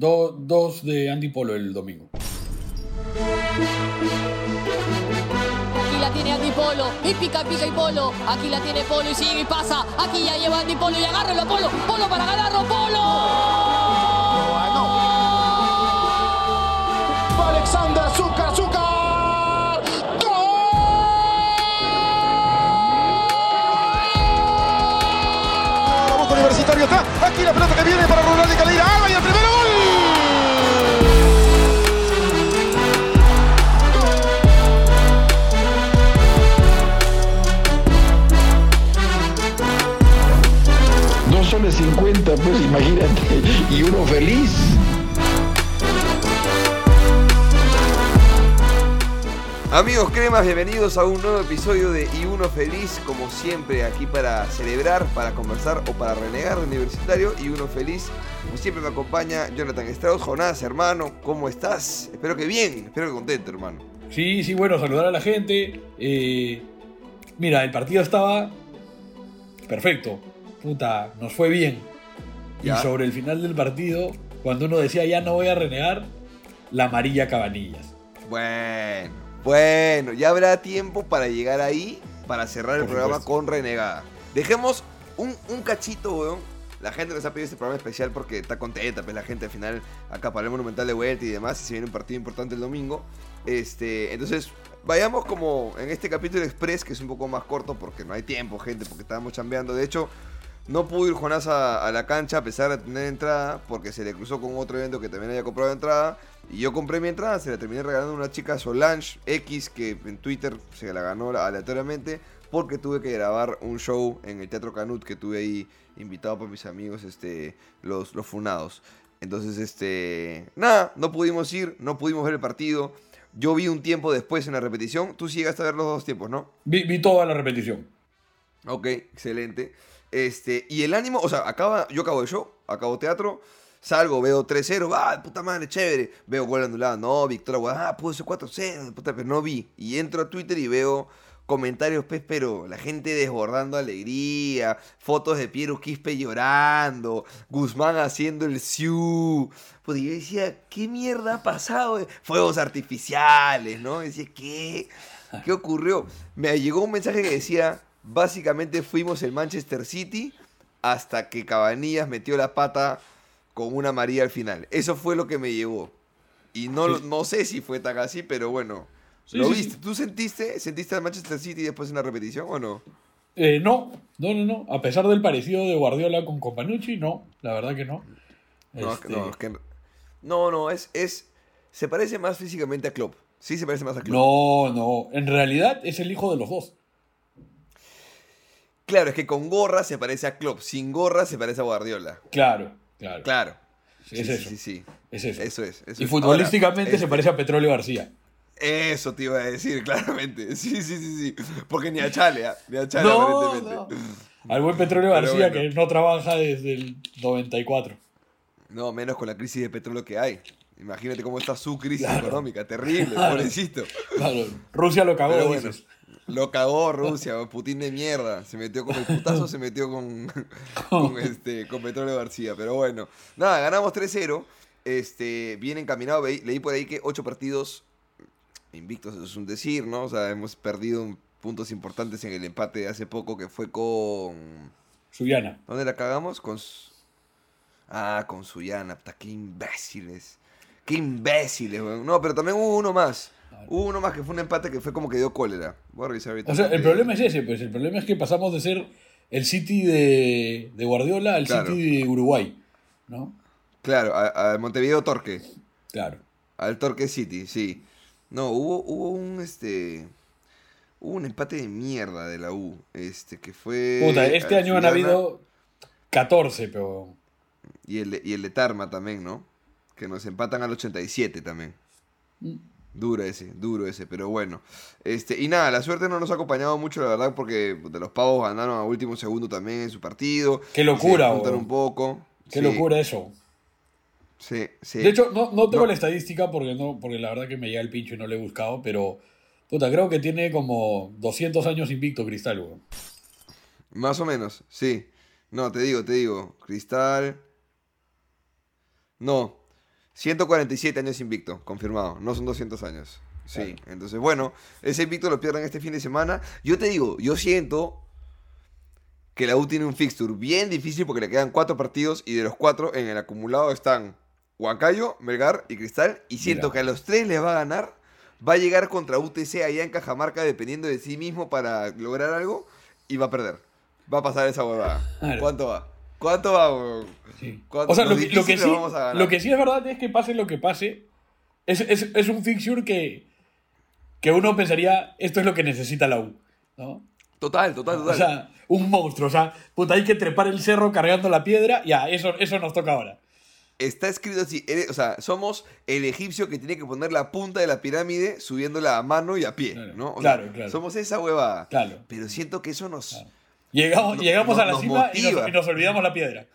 dos de Andy Polo el domingo. Aquí la tiene Andy Polo. Y pica, pica y Polo. Aquí la tiene Polo y sigue y pasa. Aquí ya lleva Andy Polo y agárrelo Polo. Polo para ganarlo. Polo. Alexander Azúcar, Azúcar. ¡Gol! Universitario está. Aquí la pelota que viene para Rural de Calera. Alba y el primero gol. Dos soles 50, pues imagínate. Y uno feliz. Amigos cremas, bienvenidos a un nuevo episodio de Y Uno Feliz, como siempre aquí para celebrar, para conversar o para renegar de universitario. Y Uno Feliz, como siempre me acompaña Jonathan Strauss. Jonás, hermano, ¿cómo estás? Espero que bien, espero que contento, hermano. Sí, sí, bueno, saludar a la gente. Eh, mira, el partido estaba perfecto. Puta, nos fue bien. Ya. Y sobre el final del partido, cuando uno decía ya no voy a renegar, la amarilla Cabanillas. Bueno, bueno, ya habrá tiempo para llegar ahí, para cerrar el Por programa supuesto. con renegada. Dejemos un, un cachito, weón. La gente nos ha pedido este programa especial porque está contenta, pues la gente al final acá para el Monumental de vuelta y demás, y se viene un partido importante el domingo. Este, entonces, vayamos como en este capítulo express, que es un poco más corto porque no hay tiempo, gente, porque estábamos chambeando. De hecho, no pudo ir Jonás a, a la cancha a pesar de tener entrada, porque se le cruzó con otro evento que también había comprado entrada. Y yo compré mi entrada, se la terminé regalando a una chica Solange X, que en Twitter se la ganó aleatoriamente, porque tuve que grabar un show en el Teatro Canut que tuve ahí invitado por mis amigos, este, los, los funados. Entonces, este, nada, no pudimos ir, no pudimos ver el partido. Yo vi un tiempo después en la repetición. Tú sí llegaste a ver los dos tiempos, ¿no? Vi, vi toda la repetición. Ok, excelente. Este, y el ánimo, o sea, acaba, yo acabo el show, acabo teatro, salgo, veo 3-0, ah, puta madre, chévere. Veo gol anulado, no, victoria, ah, pudo ser 4-0, puta, pero no vi. Y entro a Twitter y veo comentarios, pues, pero la gente desbordando alegría, fotos de Piero Quispe llorando, Guzmán haciendo el siu. Pues y yo decía, ¿qué mierda ha pasado? Fuegos artificiales, ¿no? Decía, ¿qué? ¿Qué ocurrió? Me llegó un mensaje que decía, básicamente fuimos el Manchester City hasta que Cabanillas metió la pata con una María al final. Eso fue lo que me llevó. Y no, Sí. no sé si fue tan así, pero bueno. Sí, ¿Lo sí, viste? ¿Tú sentiste, sentiste al Manchester City después en la repetición o no? Eh, no, no, no, no. A pesar del parecido de Guardiola con Companucci, no, la verdad que no. No, Este, no, es que- no, no, es, es. Se parece más físicamente a Klopp. Sí, se parece más a Klopp. no, no. En realidad es el hijo de los dos. Claro, es que con gorra se parece a Klopp. Sin gorra se parece a Guardiola. Claro, claro. Claro. Sí, es sí, eso. sí, sí. Es eso. Eso es. eso y es. futbolísticamente Ahora, se parece a Petróleo García. Eso te iba a decir, claramente. Sí, sí, sí, sí. Porque ni a Chale, ¿ah? ni a Chale No, aparentemente. no. Al buen Petróleo García bueno. que no trabaja desde el 94. No, menos con la crisis de petróleo que hay. Imagínate cómo está su crisis Claro. económica. Terrible, Claro. pobrecito. Claro, Rusia lo cagó, bueno, dices. Lo cagó Rusia, Putin de mierda. Se metió con el putazo, se metió con, con, este, con Petróleo García. Pero bueno, nada, ganamos 3-0. Este, bien encaminado. Leí por ahí que ocho partidos invictos, eso es un decir, ¿no? O sea, hemos perdido puntos importantes en el empate de hace poco que fue con. Suyana. ¿Dónde la cagamos? Con. Ah, con Suyana. Qué imbéciles. Qué imbéciles, weón. No, pero también hubo uno más. Hubo uno más que fue un empate que fue como que dio cólera. Voy a revisar ahorita. O sea, el problema es ese, pues el problema es que pasamos de ser el City de, de Guardiola al Claro. City de Uruguay, ¿no? Claro, a, a Montevideo Torque. Claro. Al Torque City, sí. No, hubo, hubo un este. Hubo un empate de mierda de la U. Este, que fue. Puta, este año han habido 14, pero... Y el, y el de Tarma también, ¿no? Que nos empatan al 87 también. Mm. Duro ese, duro ese, pero bueno. Este, y nada, la suerte no nos ha acompañado mucho, la verdad, porque puta, los pavos ganaron a último segundo también en su partido. Qué locura, Se un poco. Qué Sí, locura eso. Sí, sí. De hecho, no, no tengo No. la estadística porque, no, porque la verdad que me llega el pincho y no lo he buscado, pero... Puta, creo que tiene como 200 años invicto Cristal, weón. Más o menos, sí. No, te digo, te digo. Cristal. No. 147 años invicto, confirmado. No son 200 años. Sí, entonces bueno, ese invicto lo pierden este fin de semana. Yo te digo, yo siento que la U tiene un fixture bien difícil porque le quedan cuatro partidos y de los cuatro en el acumulado están Huancayo, Melgar y Cristal. Y siento Mira. que a los tres les va a ganar. Va a llegar contra UTC allá en Cajamarca dependiendo de sí mismo para lograr algo y va a perder. Va a pasar esa huevada. ¿Cuánto va? ¿Cuánto va, weón? Sí. ¿Cuánto- O sea, lo lo que, lo, que difícil sí, lo vamos a ganar? lo que sí es verdad es que pase lo que pase, es, es, es un fixture que, que uno pensaría, esto es lo que necesita la U. ¿no? Total, total, total. O sea, un monstruo. O sea, puta, hay que trepar el cerro cargando la piedra. Ya, eso, eso nos toca ahora. Está escrito así, o sea, somos el egipcio que tiene que poner la punta de la pirámide subiéndola a mano y a pie, Claro, ¿no? O claro, sea, claro. Somos esa huevada. Claro. Pero siento que eso nos... Llegamos, No- llegamos no- a la cima y nos, motiva. y nos olvidamos la piedra.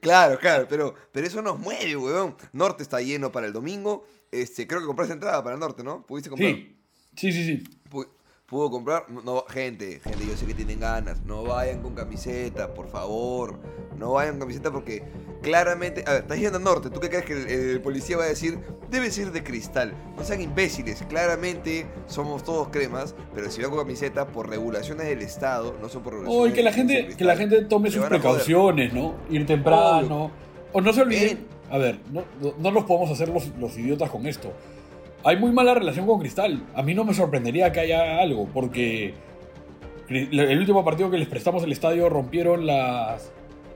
Claro, claro, pero, pero eso nos mueve, weón. Norte está lleno para el domingo. Este, creo que compraste entrada para el norte, ¿no? ¿Pudiste comprar? Sí, sí, sí. sí. Pu- ¿Pudo comprar? No, gente, gente, yo sé que tienen ganas. No vayan con camiseta, por favor. No vayan con camiseta porque claramente. A ver, estás yendo al norte. ¿Tú qué crees que el, el policía va a decir? Debe ser de cristal. No sean imbéciles. Claramente somos todos cremas. Pero si van con camiseta, por regulaciones del Estado, no son por regulaciones Oh, y que la gente, Cristal, que la gente tome sus precauciones, ¿no? Ir temprano. O no se olviden. A ver, no, no, no nos podemos hacer los, los idiotas con esto. Hay muy mala relación con Cristal. A mí no me sorprendería que haya algo, porque el último partido que les prestamos el estadio rompieron las,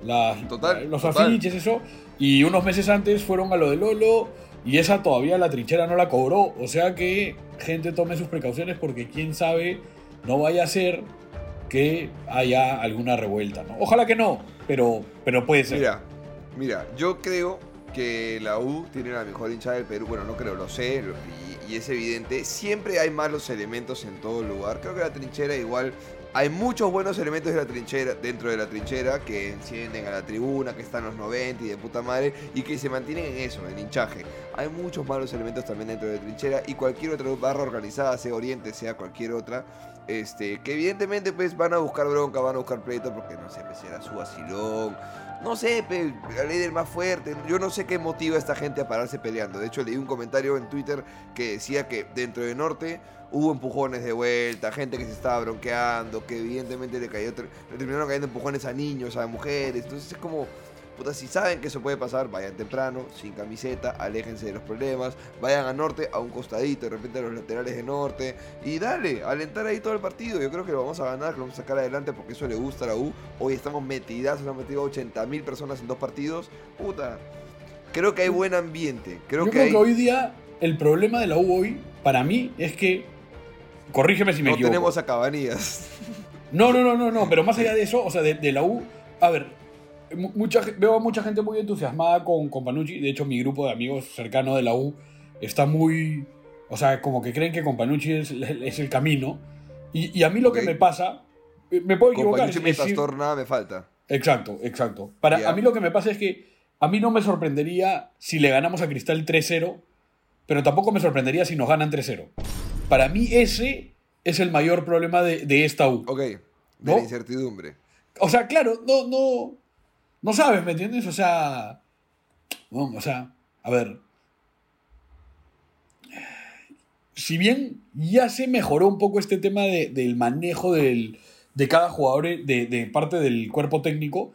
las Total, los total. afiches, eso. Y unos meses antes fueron a lo de Lolo. Y esa todavía la trinchera no la cobró. O sea que gente tome sus precauciones porque quién sabe, no vaya a ser que haya alguna revuelta. ¿no? Ojalá que no, pero, pero puede ser. Mira, mira, yo creo que la U tiene la mejor hinchada del Perú. Bueno, no creo, lo sé y, y es evidente. Siempre hay malos elementos en todo lugar. Creo que la trinchera igual. Hay muchos buenos elementos de la trinchera, dentro de la trinchera que encienden a la tribuna, que están los 90 y de puta madre, y que se mantienen en eso, en hinchaje. Hay muchos malos elementos también dentro de la trinchera y cualquier otra barra organizada, sea Oriente, sea cualquier otra, este, que evidentemente pues van a buscar bronca, van a buscar pleito porque no sé, pues será su vacilón, no sé, la ley del más fuerte, yo no sé qué motiva a esta gente a pararse peleando. De hecho leí un comentario en Twitter que decía que dentro de Norte hubo empujones de vuelta, gente que se estaba bronqueando, que evidentemente le cayó, le terminaron cayendo empujones a niños, a mujeres, entonces es como... Puta, si saben que eso puede pasar, vayan temprano, sin camiseta, aléjense de los problemas, vayan a norte, a un costadito, de repente a los laterales de norte, y dale, alentar ahí todo el partido. Yo creo que lo vamos a ganar, que lo vamos a sacar adelante porque eso le gusta a la U. Hoy estamos metidas, nos han metido 80 mil personas en dos partidos. Puta, creo que hay buen ambiente. Creo Yo que creo hay. que hoy día el problema de la U hoy, para mí, es que. Corrígeme si me no equivoco. tenemos a Cabanillas. No, no, no, no, no, pero más allá de eso, o sea, de, de la U, a ver, mucha, veo a mucha gente muy entusiasmada con, con Panucci, de hecho mi grupo de amigos cercano de la U está muy, o sea, como que creen que con Panucci es, es el camino, y, y a mí lo que me pasa, eh, me puedo Con equivocar, Panucci es- es decir- Pastor nada me falta. exacto, exacto, para, a mí lo que me pasa es que a mí no me sorprendería si le ganamos a Cristal 3-0, pero tampoco me sorprendería si nos ganan 3-0. Para mí ese es el mayor problema de, de esta U. Ok, de ¿No? la incertidumbre. O sea, claro, no, no, no sabes, ¿me entiendes? O sea, no, o sea, a ver, si bien ya se mejoró un poco este tema de- del manejo del, de cada jugador de, de parte del cuerpo técnico,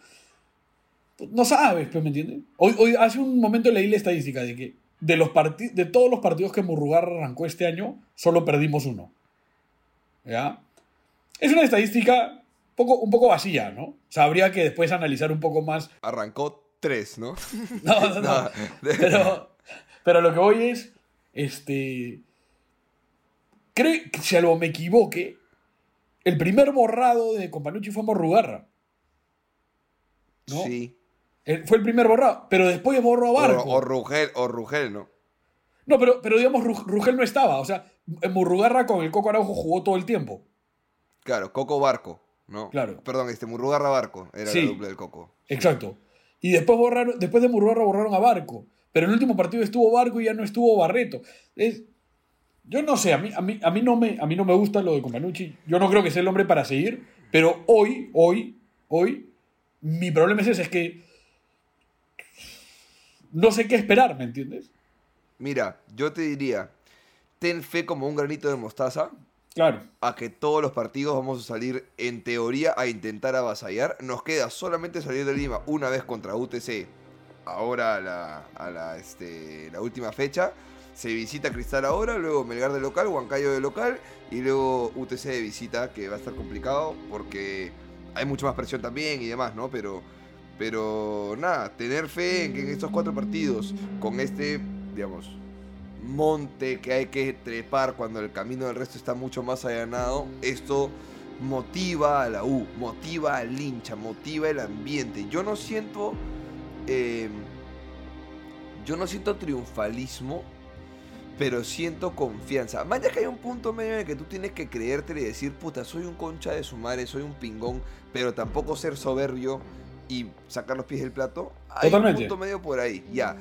pues, no sabes, pues, ¿me entiendes? Hoy, hace un momento leí la estadística de que de, los de todos los partidos que Murrugar arrancó este año, solo perdimos uno. ¿Ya? Es una estadística poco, un poco vacía, ¿no? O sea, habría que después analizar un poco más. Arrancó tres, ¿no? No, no, no. No. Pero, pero lo que voy es, este... Creo que, salvo me equivoque, el primer borrado de Companucci fue Morrugarra. ¿No? Sí. El- fue el primer borrado, pero después borró a O, Barco. o Rugel, o Rugel, ¿no? No, pero, pero digamos, Ru- Rugel no estaba. O sea, Murrugarra con el Coco Araujo jugó todo el tiempo. Claro, Coco Barco, ¿no? Claro. Perdón, este Murrugarra Barco era Sí. la dupla del Coco. Exacto. Y después borraron, después de Murrugarra borraron a Barco. Pero en el último partido estuvo Barco y ya no estuvo Barreto. Es, yo no sé, a mí, a, mí, a, mí no me, a mí no me gusta lo de Companucci. Yo no creo que sea el hombre para seguir. Pero hoy, hoy, hoy, mi problema es ese, es que no sé qué esperar, ¿me entiendes? Mira, yo te diría, ten fe como un granito de mostaza A que todos los partidos vamos a salir en teoría a intentar avasallar. Nos queda solamente salir de Lima una vez contra UTC, ahora a la, la, este, la última fecha. Se visita Cristal ahora, luego Melgar de local, Huancayo de local y luego UTC de visita, que va a estar complicado porque hay mucha más presión también y demás, ¿no? Pero, pero nada, tener fe en que en estos cuatro partidos, con este, digamos, monte que hay que trepar cuando el camino del resto está mucho más allanado, esto motiva a la U, motiva al hincha, motiva el ambiente. Yo no siento. eh, yo no siento triunfalismo, pero siento confianza. Más allá que hay un punto medio en el que tú tienes que creértelo y decir, puta, soy un concha de su madre, soy un pingón, pero tampoco ser soberbio y sacar los pies del plato. Hay Totalmente. un punto medio por ahí, ya.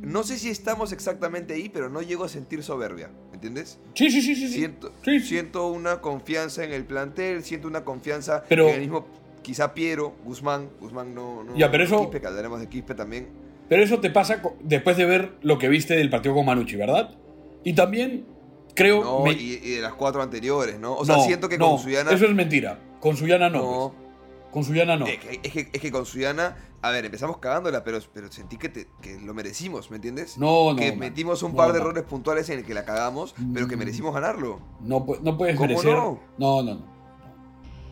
No sé si estamos exactamente ahí, pero no llego a sentir soberbia, ¿entiendes? Sí, sí, sí, sí. Siento, Sí, siento una confianza en el plantel, siento una confianza Pero- en el mismo, quizá Piero, Guzmán, Guzmán no, no Ya, pero eso- Quispe, que hablaremos de Quispe también. Pero eso te pasa después de ver lo que viste del partido con Manucci, ¿verdad? Y también creo... No, me- y, y de las cuatro anteriores, ¿no? O sea, no, siento que no, con Suyana... Eso es mentira. Con Suyana no. no, pues. Con Suyana no. Es, que, es, que, es que con Suyana, a ver, empezamos cagándola, pero, pero sentí que, te- que lo merecimos, ¿me entiendes? No, no, Que man. metimos un No, par de errores puntuales en el que la cagamos, pero que Mm. merecimos ganarlo. No, no puedes ¿Cómo merecer... no? No, no, no.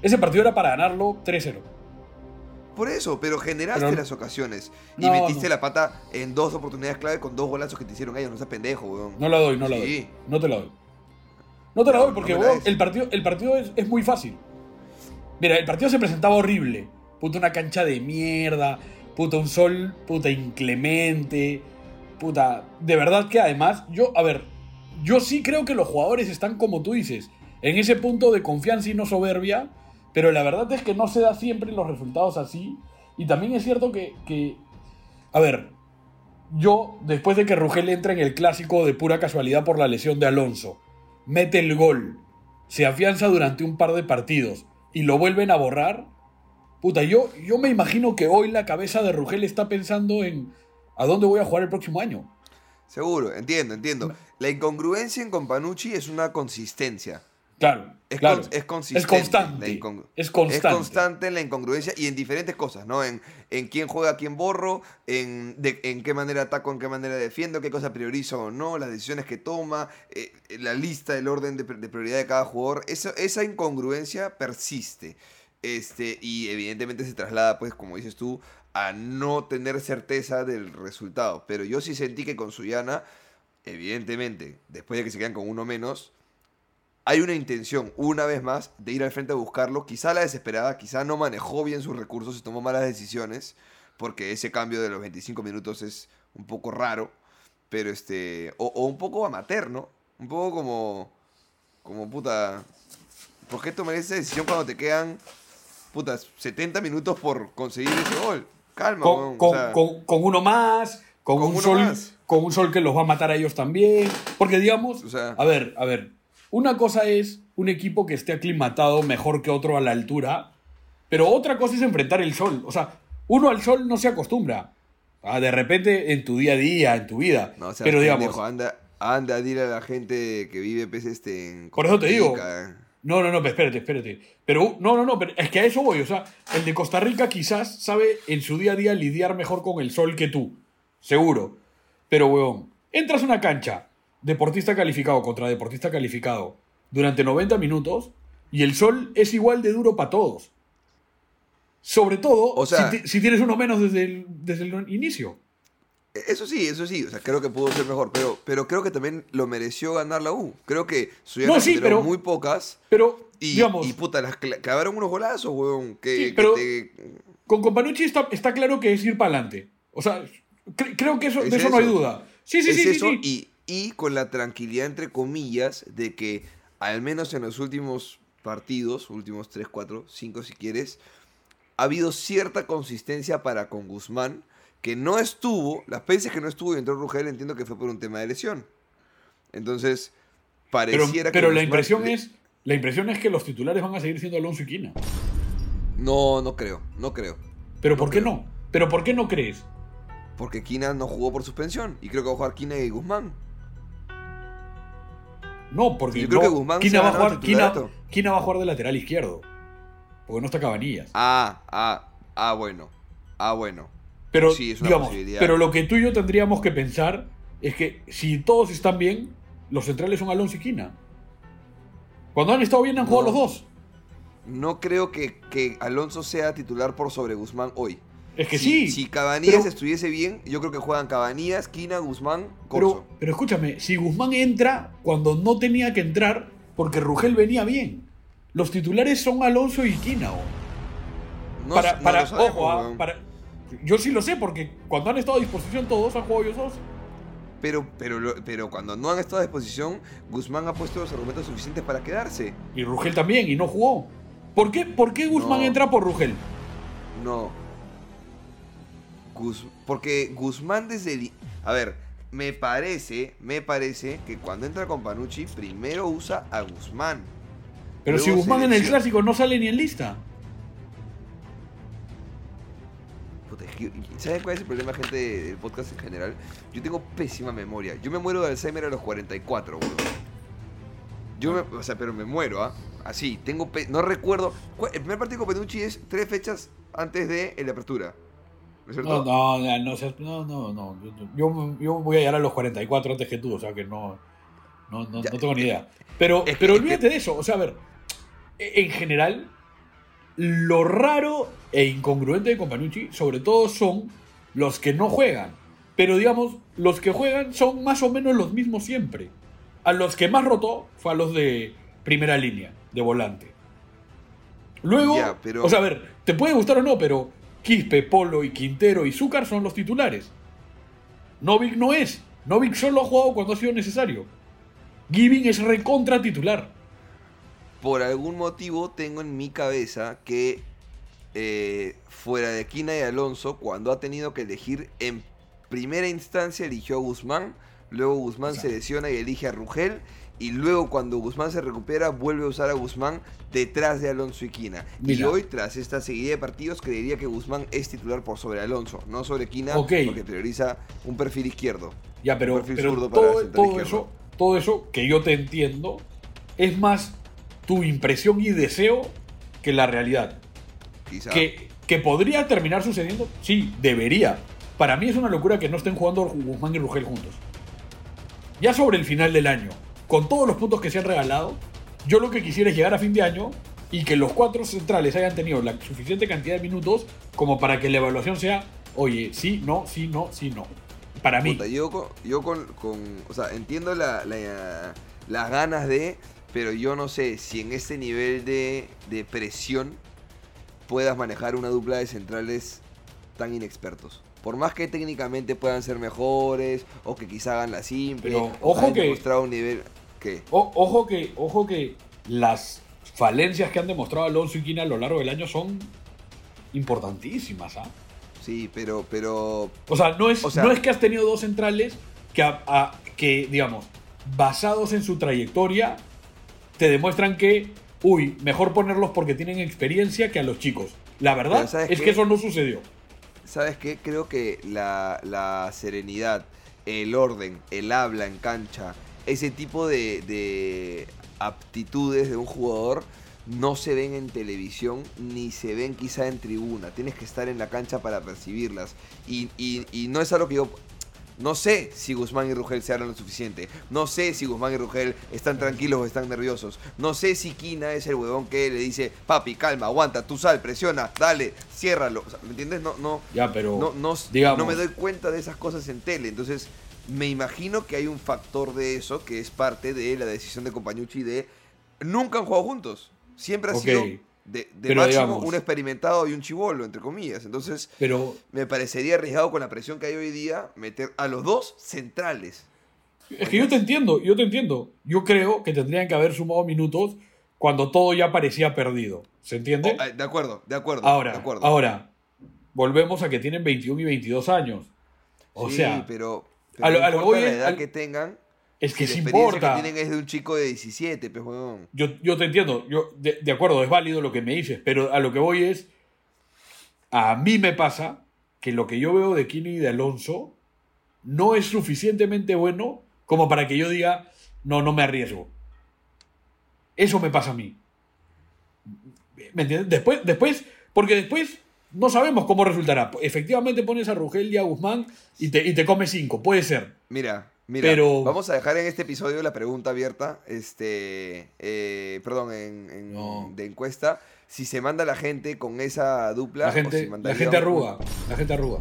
Ese partido era para ganarlo 3-0. Por eso, pero generaste Pero- las ocasiones. Y metiste la pata en dos oportunidades clave con dos golazos que te hicieron ellos. No seas pendejo, weón. No la doy, no la Sí. doy. No te la doy. No te la doy porque weón, el partido, el partido es, es muy fácil. Mira, el partido se presentaba horrible. Puta, una cancha de mierda. Puta, un sol, puta, inclemente. Puta, de verdad que además, yo, a ver, yo sí creo que los jugadores están como tú dices, en ese punto de confianza y no soberbia, pero la verdad es que no se da siempre los resultados así. Y también es cierto que, que a ver, yo, después de que Rugel entra en el clásico de pura casualidad por la lesión de Alonso, mete el gol, se afianza durante un par de partidos y lo vuelven a borrar, puta, yo, yo me imagino que hoy la cabeza de Rugel está pensando en a dónde voy a jugar el próximo año. Seguro, entiendo, entiendo. La incongruencia en Companucci es una consistencia. Claro, Es, claro. con- es consistente. Es constante. incongru- Es constante. Es constante en la incongruencia y en diferentes cosas, ¿no? En, en quién juega, quién borro, en, de- en qué manera ataco, en qué manera defiendo, qué cosa priorizo o no, las decisiones que toma, eh, la lista, el orden de prioridad de cada jugador. Eso- esa incongruencia persiste. Este, y evidentemente se traslada, pues, como dices tú, a no tener certeza del resultado. Pero yo sí sentí que con Suyana, evidentemente, después de que se quedan con uno menos, hay una intención, una vez más, de ir al frente a buscarlo. Quizá la desesperada, quizá no manejó bien sus recursos y tomó malas decisiones, porque ese cambio de los 25 minutos es un poco raro, pero este, o, o un poco amateur, ¿no? Un poco como, como puta, ¿por qué tomar esa decisión cuando te quedan, puta, 70 minutos por conseguir ese gol? Calma, Con, weón, o con- sea, con- con uno más, con, un sol, más. con un sol que los va a matar a ellos también. Porque digamos, O sea- a ver, a ver, una cosa es un equipo que esté aclimatado mejor que otro a la altura, pero otra cosa es enfrentar el sol. O sea, uno al sol no se acostumbra. Ah, de repente en tu día a día, en tu vida. no seas pero digamos, pendejo, anda, anda a dile a la gente que vive, pues, este, en Por eso te digo. Rica, No, no, no, pero espérate, espérate. Pero, no, no, no, pero es que a eso voy. O sea, el de Costa Rica quizás sabe en su día a día lidiar mejor con el sol que tú. Seguro. Pero, weón, entras a una cancha, deportista calificado contra deportista calificado, durante 90 minutos, y el sol es igual de duro para todos. Sobre todo O sea- si, ti- si tienes uno menos desde el, desde el inicio. Eso sí, eso sí, o sea, creo que pudo ser mejor, pero, pero creo que también lo mereció ganar la U. Creo que Suyana No, sí, pero- muy pocas Pero, y, digamos, y puta, las cla- clavaron unos golazos, weón. Que, Sí, que pero- te- con Companucci está, está claro que es ir para adelante. O sea, cre- creo que eso, Es de eso, no hay duda. Sí, sí, es sí, sí, eso, sí. Y, y con la tranquilidad, entre comillas, de que al menos en los últimos partidos, últimos 3, 4, 5 si quieres, ha habido cierta consistencia para con Guzmán, que no estuvo, las veces que no estuvo y entró Rugel, entiendo que fue por un tema de lesión. Entonces, Pero, pareciera que pero la impresión le- es la impresión es que los titulares van a seguir siendo Alonso y Quina. No, no creo, no creo. Pero No ¿por qué no? Pero ¿por qué no crees? Porque Kina no jugó por suspensión. Y creo que va a jugar Kina y Guzmán. No, porque Yo creo no- que Guzmán ha va a jugar. Quina va a jugar de lateral izquierdo. Porque no está Cabanillas. Ah, ah, ah, bueno. Ah, bueno. Pero, Sí, es una digamos, pero lo que tú y yo tendríamos que pensar es que si todos están bien, los centrales son Alonso y Quina. Cuando han estado bien han jugado No. los dos. No creo que, que Alonso sea titular por sobre Guzmán hoy. Es que si, sí. Si Cabanías pero- estuviese bien, yo creo que juegan Cabanías, Quina, Guzmán, Corso. Pero, pero escúchame, si Guzmán entra cuando no tenía que entrar porque Rugel venía bien. Los titulares son Alonso y Quina. No, para, no para, sabemos, ojo, ah, para- yo sí lo sé porque cuando han estado a disposición todos han jugado ellos dos. Pero, pero, pero cuando no han estado a disposición, Guzmán ha puesto los argumentos suficientes para quedarse. Y Rugel también, y no jugó. ¿Por qué, por qué Guzmán No. entra por Rugel? No. Guz- porque Guzmán desde el... A ver, me parece, me parece que cuando entra con Panucci, primero usa a Guzmán. Pero si Guzmán en el clásico no sale ni en lista. Puta, es que- ¿Saben cuál es el problema, gente, del podcast en general? Yo tengo pésima memoria. Yo me muero de Alzheimer a los 44, weón. Yo me, o sea, pero me muero, ¿ah? Así, tengo no recuerdo. ¿cuál- El primer partido con Panucci es tres fechas antes de la apertura. ¿No es cierto? No, no, no, no, no, no, no. Yo, yo- voy a llegar a los 44 antes que tú, o sea que no, no, no, Ya, no tengo ni idea. Pero, es que- pero es que- olvídate de eso, o sea, a ver, e, en general, lo raro e incongruente de Companucci, sobre todo, son los que no juegan. Pero digamos, los que juegan son más o menos los mismos siempre. A los que más rotó fue a los de primera línea, de volante. Luego, Ya, pero- o sea, a ver, te puede gustar o no, pero Quispe, Polo y Quintero y Zúcar son los titulares. Novik no es. Novik solo ha jugado cuando ha sido necesario. Giving es recontra titular. Por algún motivo tengo en mi cabeza que eh, fuera de Quina y Alonso, cuando ha tenido que elegir en primera instancia eligió a Guzmán, luego Guzmán se lesiona y elige a Rugel, y luego cuando Guzmán se recupera vuelve a usar a Guzmán detrás de Alonso y Quina. Y Mira. hoy, tras esta seguida de partidos, creería que Guzmán es titular por sobre Alonso, no sobre Quina, Ok. porque prioriza un perfil izquierdo. Ya, pero, perfil pero zurdo para todo, central todo eso, todo eso que yo te entiendo es más tu impresión y deseo que la realidad. Quizá. Que, que podría terminar sucediendo, sí, debería. Para mí es una locura que no estén jugando Guzmán y Rugel juntos. Ya sobre el final del año, con todos los puntos que se han regalado, yo lo que quisiera es llegar a fin de año y que los cuatro centrales hayan tenido la suficiente cantidad de minutos como para que la evaluación sea, oye, sí, no, sí, no, sí, no. Para mí. Puta, yo con, yo con, con- o sea, entiendo la, la- las ganas de, pero yo no sé si en este nivel de, de presión puedas manejar una dupla de centrales tan inexpertos. Por más que técnicamente puedan ser mejores o que quizá hagan la simple, Pero, ojo que- un nivel O- ojo que, ojo que las falencias que han demostrado Alonso y Quina a lo largo del año son importantísimas, ¿ah? sí, pero pero O sea, no es, O sea- no es que has tenido dos centrales que, a- a- que, digamos, basados en su trayectoria, te demuestran que, uy, mejor ponerlos porque tienen experiencia que a los chicos. La verdad Pero ¿sabes es qué? que eso no sucedió. ¿Sabes qué? Creo que la, la serenidad, el orden, el habla en cancha, ese tipo de, de aptitudes de un jugador no se ven en televisión ni se ven quizá en tribuna. Tienes que estar en la cancha para percibirlas. Y, y- y no es algo que yo... No sé si Guzmán y Rugel se hablan lo suficiente. No sé si Guzmán y Rugel están tranquilos o están nerviosos. No sé si Quina es el huevón que le dice, papi, calma, aguanta, tú sal, presiona, dale, ciérralo. O sea, ¿Me entiendes? No, no, Ya, pero, no, no, digamos, no me doy cuenta de esas cosas en tele. Entonces, me imagino que hay un factor de eso que es parte de la decisión de Compañucci de nunca han jugado juntos. Siempre ha sido de, de máximo digamos- un experimentado y un chivolo, entre comillas. Entonces, pero me parecería arriesgado con la presión que hay hoy día meter a los dos centrales. Es que yo te entiendo, yo te entiendo. Yo creo que tendrían que haber sumado minutos cuando todo ya parecía perdido. ¿Se entiende? Oh, eh, de acuerdo, de acuerdo. ahora, de acuerdo. ahora, volvemos a que tienen 21 y 22 años. O Sí, sea, pero, a lo- no a lo voy la edad al- que tengan. es que sí la experiencia importa. que tienen es de un chico de 17, pues, huevón. Yo, yo te entiendo, yo, de, de acuerdo, es válido lo que me dices, pero a lo que voy es, a mí me pasa que lo que yo veo de Kini y de Alonso no es suficientemente bueno como para que yo diga, no, no me arriesgo. Eso me pasa a mí. ¿Me entiendes? Después, después, porque después no sabemos cómo resultará. Efectivamente pones a Rugel y a Guzmán y te, y te come cinco, puede ser. Mira, mira, Pero- vamos a dejar en este episodio la pregunta abierta, este, eh, perdón, en, en- No. de encuesta, si se manda la gente con esa dupla La o si gente, la gente arruga, la gente arruga.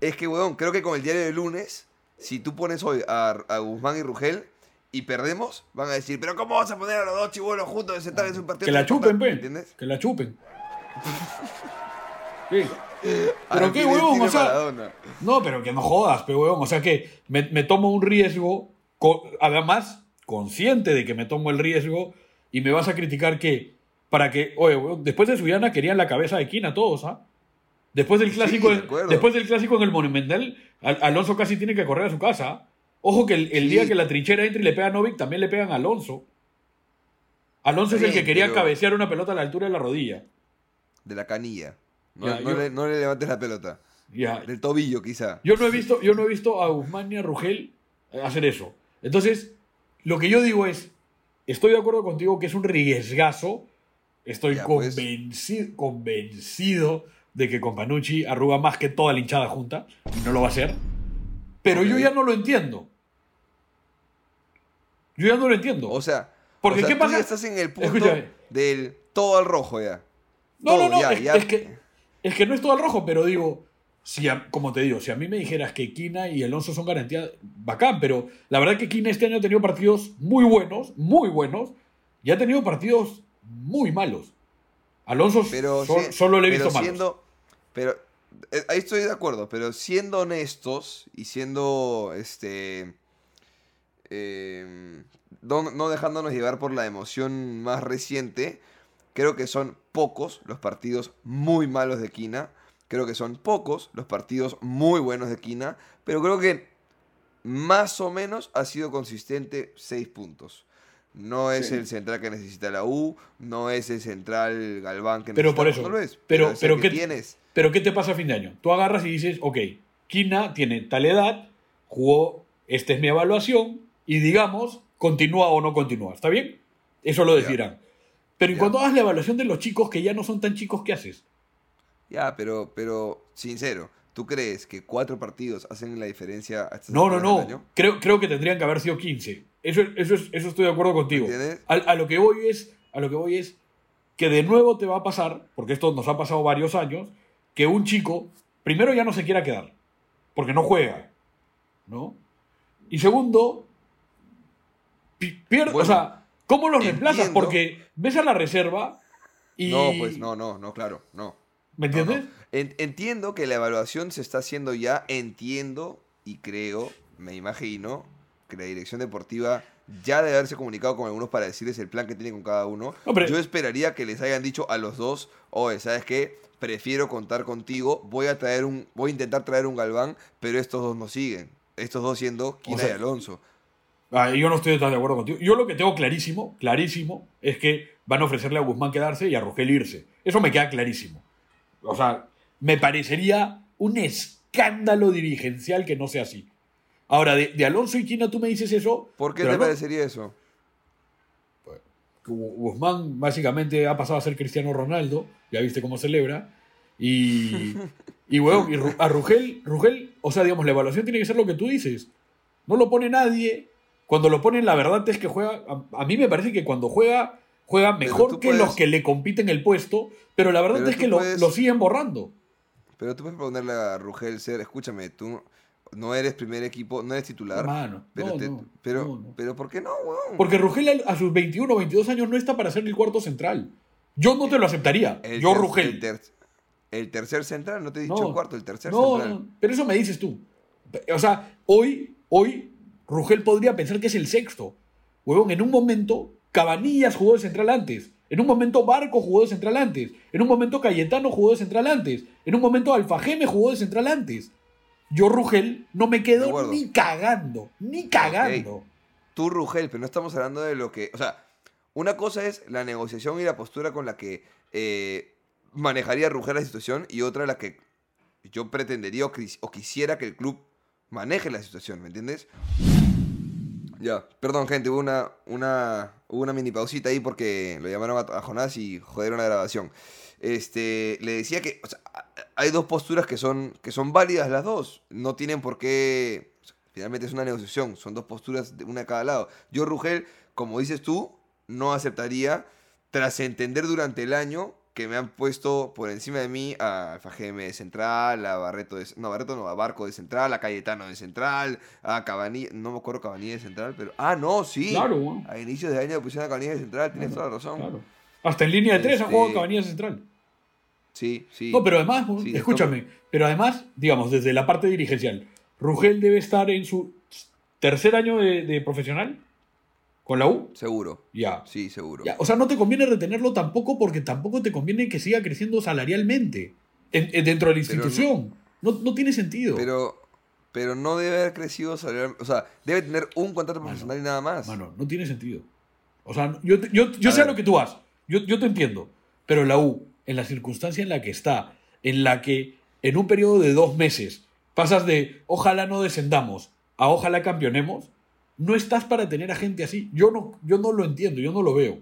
Es que, weón, creo que con el diario de lunes, si tú pones hoy a, a Guzmán y Rugel y perdemos, van a decir, pero ¿cómo vas a poner a los dos chibolos juntos de sentar en un partido? Que la chupen, importante?" pe. ¿Entiendes? Que la chupen. ¿Qué? Ah, Pero qué huevón, o sea. Maradona. No, pero que no jodas, pe huevón. O sea que me, me tomo un riesgo, además, consciente de que me tomo el riesgo, y me vas a criticar que, para que, oye, huevón, después de Suyana querían la cabeza de Quina todos, ¿ah? Después del clásico, de después del clásico en el Monumental, Al- Alonso casi tiene que correr a su casa. Ojo que el, el Sí. día que la trinchera entre y le pega a Novik, también le pegan a Alonso. Alonso es el que quería cabecear una pelota a la altura de la rodilla. De la canilla. No, Ya, no yo- le, no le levantes la pelota. Ya. Del tobillo, quizá. Yo no he visto, yo no he visto a Guzmán ni a Rugel hacer eso. Entonces, lo que yo digo es, estoy de acuerdo contigo que es un riesgazo. Estoy Ya, pues. convencido, de que con Panucci arruga más que toda la hinchada junta y no lo va a hacer. Pero yo ya no lo entiendo. Yo ya no lo entiendo. O sea, Porque, o sea, ¿qué tú pasa? ya estás en el punto Escúchame. del todo al rojo ya. No, Todo, no, no, ya, es, ya. es que, es que no es todo al rojo, pero digo, si a- como te digo, si a mí me dijeras que Quina y Alonso son garantía, bacán, pero la verdad que Quina este año ha tenido partidos muy buenos, muy buenos, y ha tenido partidos muy malos. Alonso Pero, so- si- solo le he visto malos. siendo, pero eh, ahí estoy de acuerdo, pero siendo honestos y siendo este eh, no, no dejándonos llevar por la emoción más reciente, creo que son pocos los partidos muy malos de Quina, creo que son pocos los partidos muy buenos de Quina, pero creo que más o menos ha sido consistente seis puntos. No es Sí. el central que necesita la U, no es el central Galván que Pero por eso, no lo es. pero- pero que ¿qué- tienes. Pero ¿qué te pasa a fin de año? Tú agarras y dices, ok, Quina tiene tal edad, jugó, esta es mi evaluación, y digamos, continúa o no continúa. ¿Está bien? Eso lo decidirán. Pero en Ya. cuanto hagas la evaluación de los chicos que ya no son tan chicos, ¿qué haces? Ya, pero, pero, sincero, ¿tú crees que cuatro partidos hacen la diferencia a estas No, no, no. año? Creo, creo que tendrían que haber sido 15. Eso, eso, es- eso estoy de acuerdo contigo. A, a lo que voy es, a lo que voy es que de nuevo te va a pasar, porque esto nos ha pasado varios años, que un chico, primero ya no se quiera quedar, porque no juega, ¿no? Y segundo, pi- pierde, Bueno, o sea, ¿cómo los reemplazas? Porque ves a la reserva y... No, pues no, no, no, claro, no. ¿Me entiendes? no. Entiendo que la evaluación se está haciendo ya, entiendo y creo, me imagino, que la dirección deportiva ya debe haberse comunicado con algunos para decirles el plan que tiene con cada uno. Yo esperaría que les hayan dicho a los dos, oye, ¿sabes qué? Prefiero contar contigo, voy a traer un, voy a intentar traer un Galván, pero estos dos no siguen. Estos dos siendo Quina sea, y Alonso. Ah, yo no estoy tan de acuerdo contigo. Yo lo que tengo clarísimo, clarísimo, es que van a ofrecerle a Guzmán quedarse y a Rogel irse. Eso me queda clarísimo. O sea, me parecería un escándalo dirigencial que no sea así. Ahora, de, de Alonso y Quina tú me dices eso. ¿Por qué te no- parecería eso? Gu- Guzmán básicamente ha pasado a ser Cristiano Ronaldo, ya viste cómo celebra. Y, y weón, y a Rugel, Rugel, o sea, digamos, la evaluación tiene que ser lo que tú dices. No lo pone nadie. Cuando lo ponen, la verdad es que juega. A, a mí me parece que cuando juega, juega mejor que puedes- los que le compiten el puesto, pero la verdad Pero es que lo- puedes- lo, siguen borrando. Pero tú puedes ponerle a Rugel ser, escúchame, tú no eres primer equipo, no eres titular. Hermano, pero, no, te- no, pero, no, pero ¿por qué no, weón? Porque Rugel a, sus 21 o 22 años no está para ser el cuarto central. Yo no te lo aceptaría. El Yo, ter- Rugel. El, ter- el tercer central, no te he dicho el cuarto, el tercer central. no, pero eso me dices tú. O sea, hoy, hoy, Rugel podría pensar que es el sexto. Huevón, en un momento, Cabanillas jugó de central antes. En un momento, Barco jugó de central antes. En un momento, Cayetano jugó de central antes. En un momento, Alfajeme jugó de central antes. Yo, Rugel, no me quedo ni cagando. Ni cagando. Tú, Rugel, pero no estamos hablando de lo que. O sea, una cosa es la negociación y la postura con la que eh, manejaría Rugel la situación, y otra la que yo pretendería o quisiera que el club maneje la situación, ¿me entiendes? Ya, perdón, gente, hubo una, una, hubo una mini pausita ahí porque lo llamaron a, a Jonás y joderon la grabación. Este, le decía que hay dos posturas que son, que son válidas las dos. No tienen por qué. finalmente es una negociación, son dos posturas de una a cada lado. Yo, Rugel, como dices tú, no aceptaría, tras entender durante el año que me han puesto por encima de mí a FGM de central, a Barreto de... No, Barreto no, a Barco de central, a Cayetano de central, a Cabanilla... No me acuerdo Cabanilla de central, pero... Ah, no, sí. Claro. A inicios de año pusieron a Cabanilla de central, tienes toda la razón. Claro. Hasta en línea de tres ha Este- jugado Cabanilla Central. Sí, sí. No, pero además, Sí, escúchame, pero además, digamos, desde la parte dirigencial, Rugel debe estar en su tercer año de, de profesional con la U. Seguro. Ya. Sí, seguro. Ya, O sea, no te conviene retenerlo tampoco porque tampoco te conviene que siga creciendo salarialmente en- en- dentro de la Pero no- institución. No, no tiene sentido. Pero, pero no debe haber crecido salarial- O sea, debe tener un contrato profesional y nada más. Mano, no tiene sentido. O sea, yo, yo, yo A sé a lo que tú vas. Yo, yo te entiendo. Pero la U, en la circunstancia en la que está, en la que en un periodo de dos meses pasas de ojalá no descendamos a ojalá campeonemos, no estás para tener a gente así. Yo no, yo no lo entiendo, yo no lo veo.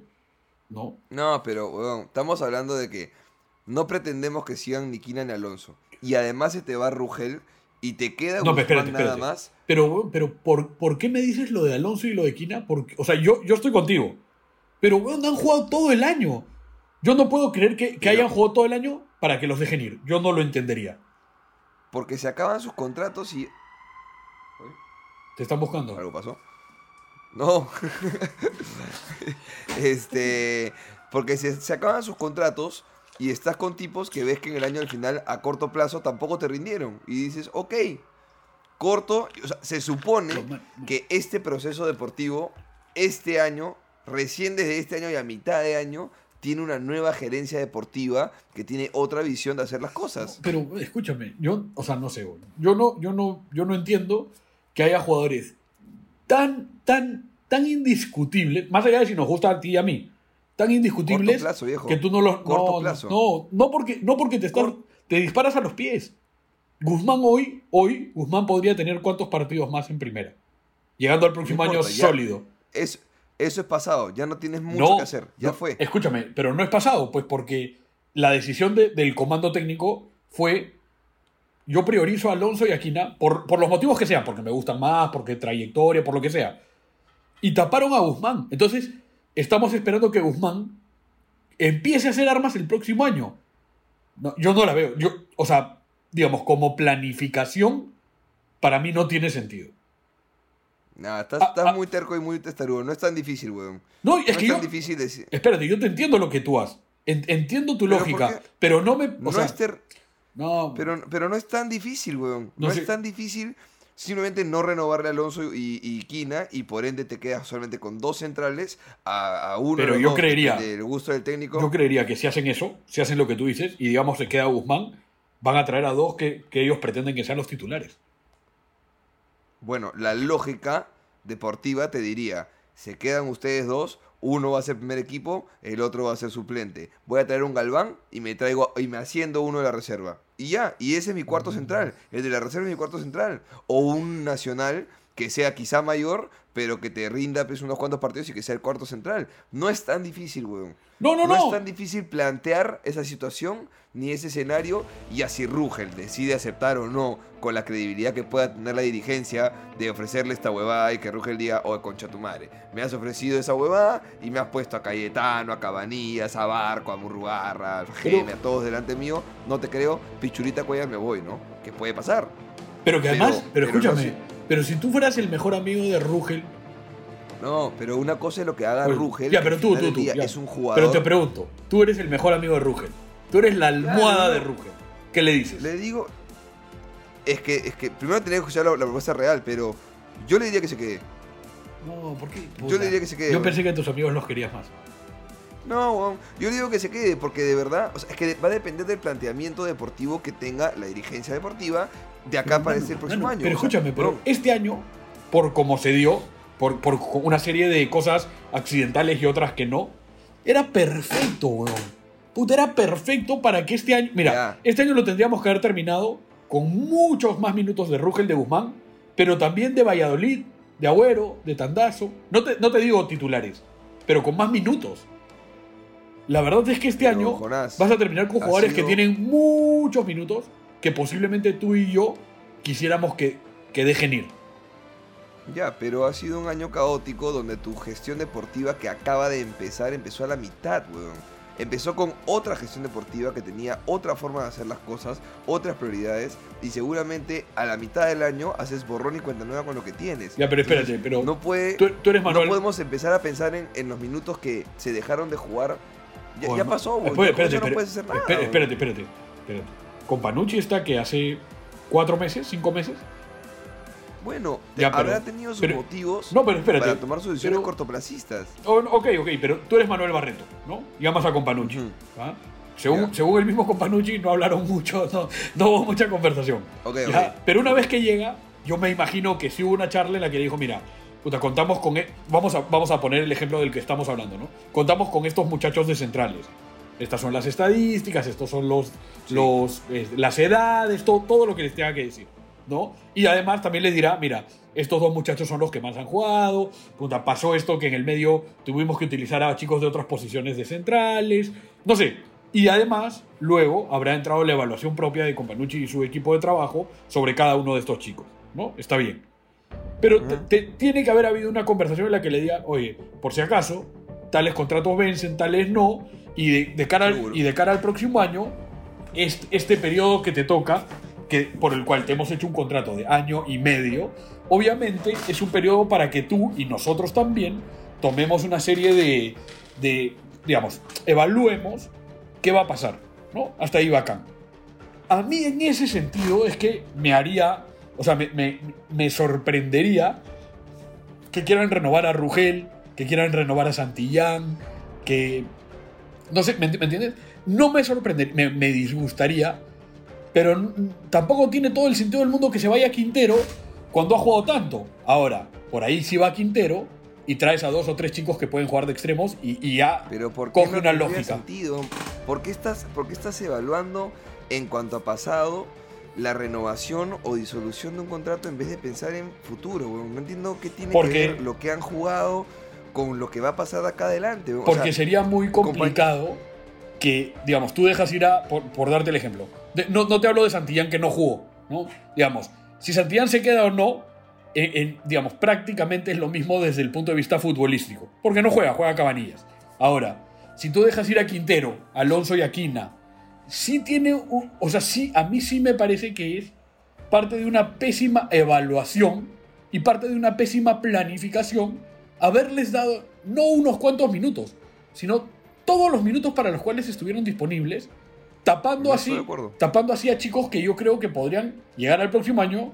¿No? No, pero, weón, estamos hablando de que no pretendemos que sigan ni Quina ni Alonso. Y además se te va Rugel y te queda No, Guzmán espérate, nada espérate. más. Pero, pero ¿por, ¿por qué me dices lo de Alonso y lo de Quina? Porque, o sea, yo, yo estoy contigo. Pero, weón, han jugado todo el año. Yo no puedo creer que, que Pero- hayan jugado todo el año para que los dejen ir. Yo no lo entendería. Porque se acaban sus contratos y... Te están buscando. ¿Algo pasó? No. este. Porque se, se acaban sus contratos y estás con tipos que ves que en el año al final, a corto plazo, tampoco te rindieron. Y dices, ok, corto. O sea, se supone que este proceso deportivo, este año, recién desde este año y a mitad de año, tiene una nueva gerencia deportiva que tiene otra visión de hacer las cosas. Pero escúchame, yo, o sea, no sé, yo no, yo no, yo no entiendo que haya jugadores tan, tan, tan indiscutibles, más allá de si nos gusta a ti y a mí, tan indiscutibles plazo, que tú no los, Corto no, plazo. no, no porque, no porque te estás, te disparas a los pies. Guzmán hoy, hoy, Guzmán podría tener cuántos partidos más en primera, llegando al próximo No año ya. sólido. Es, eso es pasado, ya no tienes mucho No, que hacer, ya no, fue. Escúchame, pero no es pasado, pues porque la decisión de- del comando técnico fue yo priorizo a Alonso y a Quina por, por los motivos que sean, porque me gustan más, porque trayectoria, por lo que sea. Y taparon a Guzmán. Entonces, estamos esperando que Guzmán empiece a hacer armas el próximo año. No, yo no la veo. Yo, o sea, digamos, como planificación, para mí no tiene sentido. Nah, estás, Ah, estás ah. muy terco y muy testarudo. No es tan difícil, weón. No, es no que es yo, tan difícil decir. Espérate, yo te entiendo lo que tú haces. En- entiendo tu Pero lógica, pero no me. O No sea, es ter- no, pero, pero no es tan difícil, weón. No, No es tan difícil simplemente no renovarle a Alonso y, y Quina y por ende te quedas solamente con dos centrales a, a uno Pero yo creería- del gusto del técnico. yo creería que si hacen eso, si hacen lo que tú dices, y digamos se queda Guzmán, van a traer a dos que, que ellos pretenden que sean los titulares. Bueno, la lógica deportiva te diría, se quedan ustedes dos, uno va a ser primer equipo, el otro va a ser suplente. Voy a traer un Galván y me traigo y me haciendo uno de la reserva. Y ya, y ese es mi cuarto central, el de la reserva es mi cuarto central o un nacional que sea quizá mayor, pero que te rinda pues, unos cuantos partidos y que sea el cuarto central. No es tan difícil, weón. No, no, No no. es tan difícil plantear esa situación ni ese escenario y así Rugel decide aceptar o no con la credibilidad que pueda tener la dirigencia de ofrecerle esta huevada y que Rugel diga, oh, concha tu madre, me has ofrecido esa huevada y me has puesto a Cayetano, a Cabanillas, a Barco, a Murrugarra, Pero- Geme, a todos delante mío, no te creo, pichurita cuellar me voy, ¿no? Que puede pasar. Pero que además, pero, escúchame, pero si tú fueras el mejor amigo de Rugel. No, pero una cosa es lo que haga Rugel, ya, pero tú, tú, tú. ya. es un jugador. Pero te pregunto, tú eres el mejor amigo de Rugel. Tú eres la almohada no. de Rugel. ¿Qué le dices? Le digo. Es que, es que primero tenía que escuchar la, la propuesta real, pero yo le diría que se quede. No, ¿por qué? Yo le diría que se quede, Yo pensé que a tus amigos los querías más. No, yo le digo que se quede, porque de verdad, o sea, es que va a depender del planteamiento deportivo que tenga la dirigencia deportiva de acá para Mano, este próximo año. Pero o sea, escúchame, pero este año, por como se dio, por, por una serie de cosas accidentales y otras que no, era perfecto, weón. Puta, era perfecto para que este año. Mira, este año lo tendríamos que haber terminado con muchos más minutos de Rugel de Guzmán, pero también de Valladolid, de Agüero, de Tandazo. No te, no te digo titulares, pero con más minutos. La verdad es que este Pero, año Jonás, vas a terminar con jugadores sido- que tienen muchos minutos que posiblemente tú y yo quisiéramos que, que dejen ir. Ya, pero ha sido un año caótico donde tu gestión deportiva que acaba de empezar empezó a la mitad, weón. Empezó con otra gestión deportiva que tenía otra forma de hacer las cosas, otras prioridades, y seguramente a la mitad del año haces borrón y cuenta nueva con lo que tienes. Ya, pero espérate, Entonces, pero no puede, tú, tú eres Manuel. no podemos empezar a pensar en, en los minutos que se dejaron de jugar. Ya, pasó. Espérate, espérate, no puedes hacer nada. espérate, espérate, espérate. Con Panucci está que hace cuatro meses, cinco meses. Bueno, Ya, pero- habrá tenido sus pero- motivos No, pero espérate. para tomar sus decisiones pero- cortoplacistas. Oh, ok, ok, pero tú eres Manuel Barreto, ¿no? Y amas a Companucci. Ujú. ¿ah? Según, Ya. según el mismo Companucci, no hablaron mucho, no, no hubo mucha conversación. Ok, ¿ya? ok. Pero una vez que llega, yo me imagino que sí hubo una charla en la que le dijo, mira, puta, contamos con... e- Vamos a, vamos a poner el ejemplo del que estamos hablando, ¿no? Contamos con estos muchachos de centrales. Estas son las estadísticas, estos son los, Sí. los, eh, las edades, todo, todo lo que les tenga que decir, ¿no? Y además también les dirá, mira, estos dos muchachos son los que más han jugado, puta, pasó esto que en el medio tuvimos que utilizar a chicos de otras posiciones de centrales, no sé. Y además, luego habrá entrado la evaluación propia de Companucci y su equipo de trabajo sobre cada uno de estos chicos, ¿no? Está bien. Pero te- te- tiene que haber habido una conversación en la que le diga, oye, por si acaso, tales contratos vencen, tales no, y de, de cara, al, y de cara al próximo año, este, este periodo que te toca, por el cual te hemos hecho un contrato de año y medio, obviamente es un periodo para que tú y nosotros también tomemos una serie de, de digamos, evaluemos qué va a pasar, ¿no? Hasta ahí bacán. A mí en ese sentido es que me haría, o sea, me, me- me sorprendería que quieran renovar a Rugel, que quieran renovar a Santillán, que... No sé, ¿me, ent- me entiendes? No me sorprendería, me disgustaría, pero tampoco tiene todo el sentido del mundo que se vaya Quintero cuando ha jugado tanto. Ahora, por ahí sí va Quintero y traes a dos o tres chicos que pueden jugar de extremos y, y ya Pero ¿por qué coge no una lógica. sentido? ¿Por qué, estás, ¿Por qué estás evaluando en cuanto a pasado la renovación o disolución de un contrato en vez de pensar en futuro? No entiendo qué tiene Porque- que ver lo que han jugado con lo que va a pasar de acá adelante. O Porque sea, sería muy complicado que, digamos, tú dejas ir a, por, por darte el ejemplo, no, no te hablo de Santillán que no jugó, ¿no? Digamos, si Santillán se queda o no, digamos, prácticamente es lo mismo desde el punto de vista futbolístico, porque no juega, juega Cabanillas. Ahora, si tú dejas ir a Quintero, Alonso y Aquina, sí tiene, un- o sea, sí, a mí sí me parece que es parte de una pésima evaluación y parte de una pésima planificación haberles dado no unos cuantos minutos, sino todos los minutos para los cuales estuvieron disponibles, tapando No así, tapando así a chicos que yo creo que podrían llegar al próximo año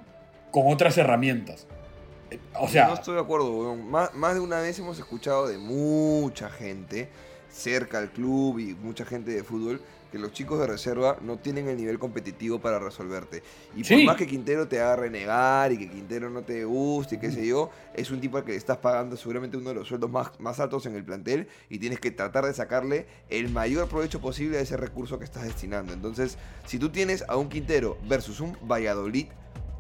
con otras herramientas. Eh, O sea, no estoy de acuerdo, weón. Más, más de una vez hemos escuchado de mucha gente cerca al club y mucha gente de fútbol que los chicos de reserva no tienen el nivel competitivo para resolverte. Y por Sí. más que Quintero te haga renegar y que Quintero no te guste y qué sé yo, es un tipo al que le estás pagando seguramente uno de los sueldos más, más altos en el plantel y tienes que tratar de sacarle el mayor provecho posible a ese recurso que estás destinando. Entonces, si tú tienes a un Quintero versus un Valladolid,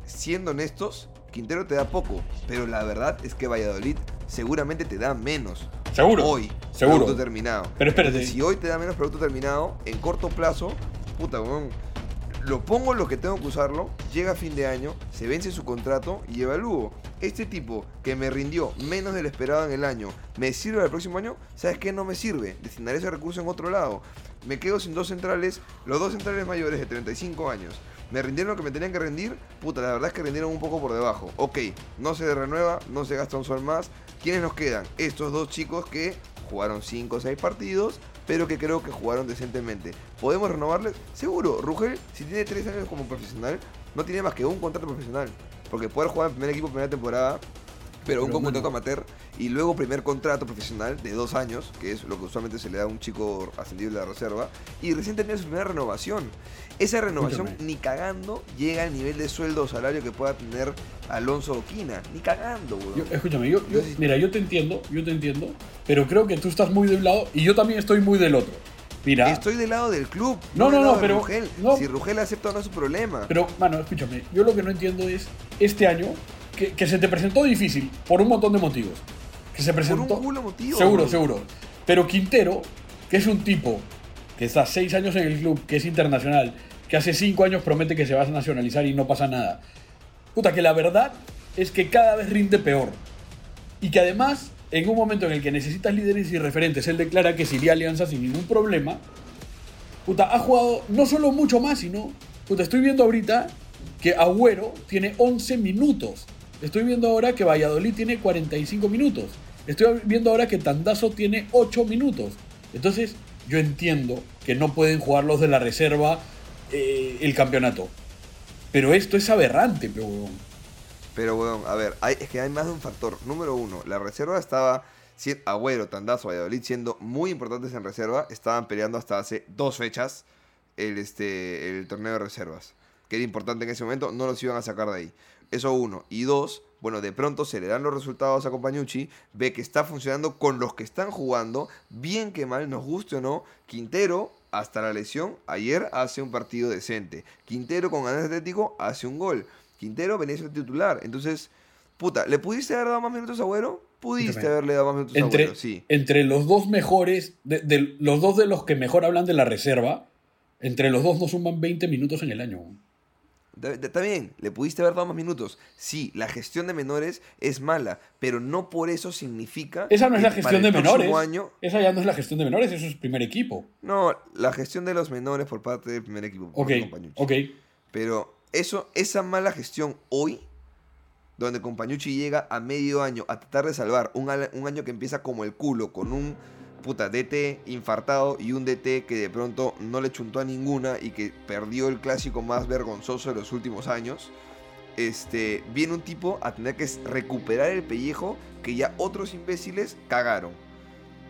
siendo honestos, Quintero te da poco, pero la verdad es que Valladolid seguramente te da menos. Seguro, Hoy, seguro. producto terminado. Pero espérate. Si hoy te da menos producto terminado, en corto plazo, puta, weón, lo pongo lo que tengo que usarlo, llega a fin de año, se vence su contrato y evalúo. Este tipo que me rindió menos de lo esperado en el año, ¿me sirve el próximo año? ¿Sabes qué? No me sirve. Destinaré ese recurso en otro lado. Me quedo sin dos centrales, los dos centrales mayores de 35 años. ¿Me rindieron lo que me tenían que rendir? Puta, la verdad es que rindieron un poco por debajo. Ok, no se renueva, no se gasta un sol más. ¿Quiénes nos quedan? Estos dos chicos que jugaron 5 o 6 partidos, pero que creo que jugaron decentemente. ¿Podemos renovarles? Seguro, Rugel, si tiene 3 años como profesional, no tiene más que un contrato profesional. Porque poder jugar en primer equipo, primera temporada, pero un Pero contrato amateur y luego primer contrato profesional de dos años, que es lo que usualmente se le da a un chico ascendido de la reserva, y recién tenía su primera renovación. Esa renovación ni cagando llega al nivel de sueldo o salario que pueda tener Alonso Oquina, ni cagando, weón. Yo- escúchame, yo, yo- mira, yo te entiendo, yo te entiendo, pero creo que tú estás muy de un lado y yo también estoy muy del otro. Mira, Estoy del lado del club. No, no, no, de pero- Rugel. no. Si Rugel acepta, no es su problema. pero, mano, escúchame, yo lo que no entiendo es, este año, que, que se te presentó difícil por un montón de motivos. Que se Por presentó. un culo motivo. Seguro, seguro. Pero Quintero, que es un tipo que está seis años en el club, que es internacional, que hace cinco años promete que se va a nacionalizar y no pasa nada. Puta, que la verdad es que cada vez rinde peor. Y que además, en un momento en el que necesitas líderes y referentes, él declara que se iría a Alianza sin ningún problema. Puta, ha jugado no solo mucho más, sino. Puta, estoy viendo ahorita que Agüero tiene 11 minutos. Estoy viendo ahora que Valladolid tiene 45 minutos. Estoy viendo ahora que Tandazo tiene 8 minutos. Entonces, yo entiendo que no pueden jugar los de la reserva eh, el campeonato. Pero esto es aberrante, pe, huevón. Pero, weón, a ver, hay- es que hay más de un factor. Número uno, la reserva estaba. Agüero, Tandazo, Valladolid siendo muy importantes en reserva, estaban peleando hasta hace dos fechas el, este, el torneo de reservas. Que era importante en ese momento, no los iban a sacar de ahí. Eso uno. Y dos, bueno, de pronto se le dan los resultados a Compañucci, ve que está funcionando con los que están jugando, bien que mal, nos guste o no. Quintero, hasta la lesión, ayer hace un partido decente. Quintero con ganas Atlético hace un gol. Quintero venía titular. Entonces, puta, ¿le pudiste haber dado más minutos a Agüero? Pudiste haberle dado más minutos a Agüero, sí. entre los dos mejores, de, de- los dos de los que mejor hablan de la reserva, entre los dos no suman 20 minutos en el año. Está bien, le pudiste haber dado más minutos. Sí, la gestión de menores es mala, pero no por eso significa. Esa no es la gestión de menores. año- Esa ya no es la gestión de menores, eso es primer equipo. no, la gestión de los menores por parte del primer equipo. Ok, ok. Pero eso, esa mala gestión hoy, donde Compañucci llega a medio año a tratar de salvar un año que empieza como el culo, con un puta DT infartado y un DT que de pronto no le chuntó a ninguna y que perdió el clásico más vergonzoso de los últimos años. Este, viene un tipo a tener que recuperar el pellejo que ya otros imbéciles cagaron.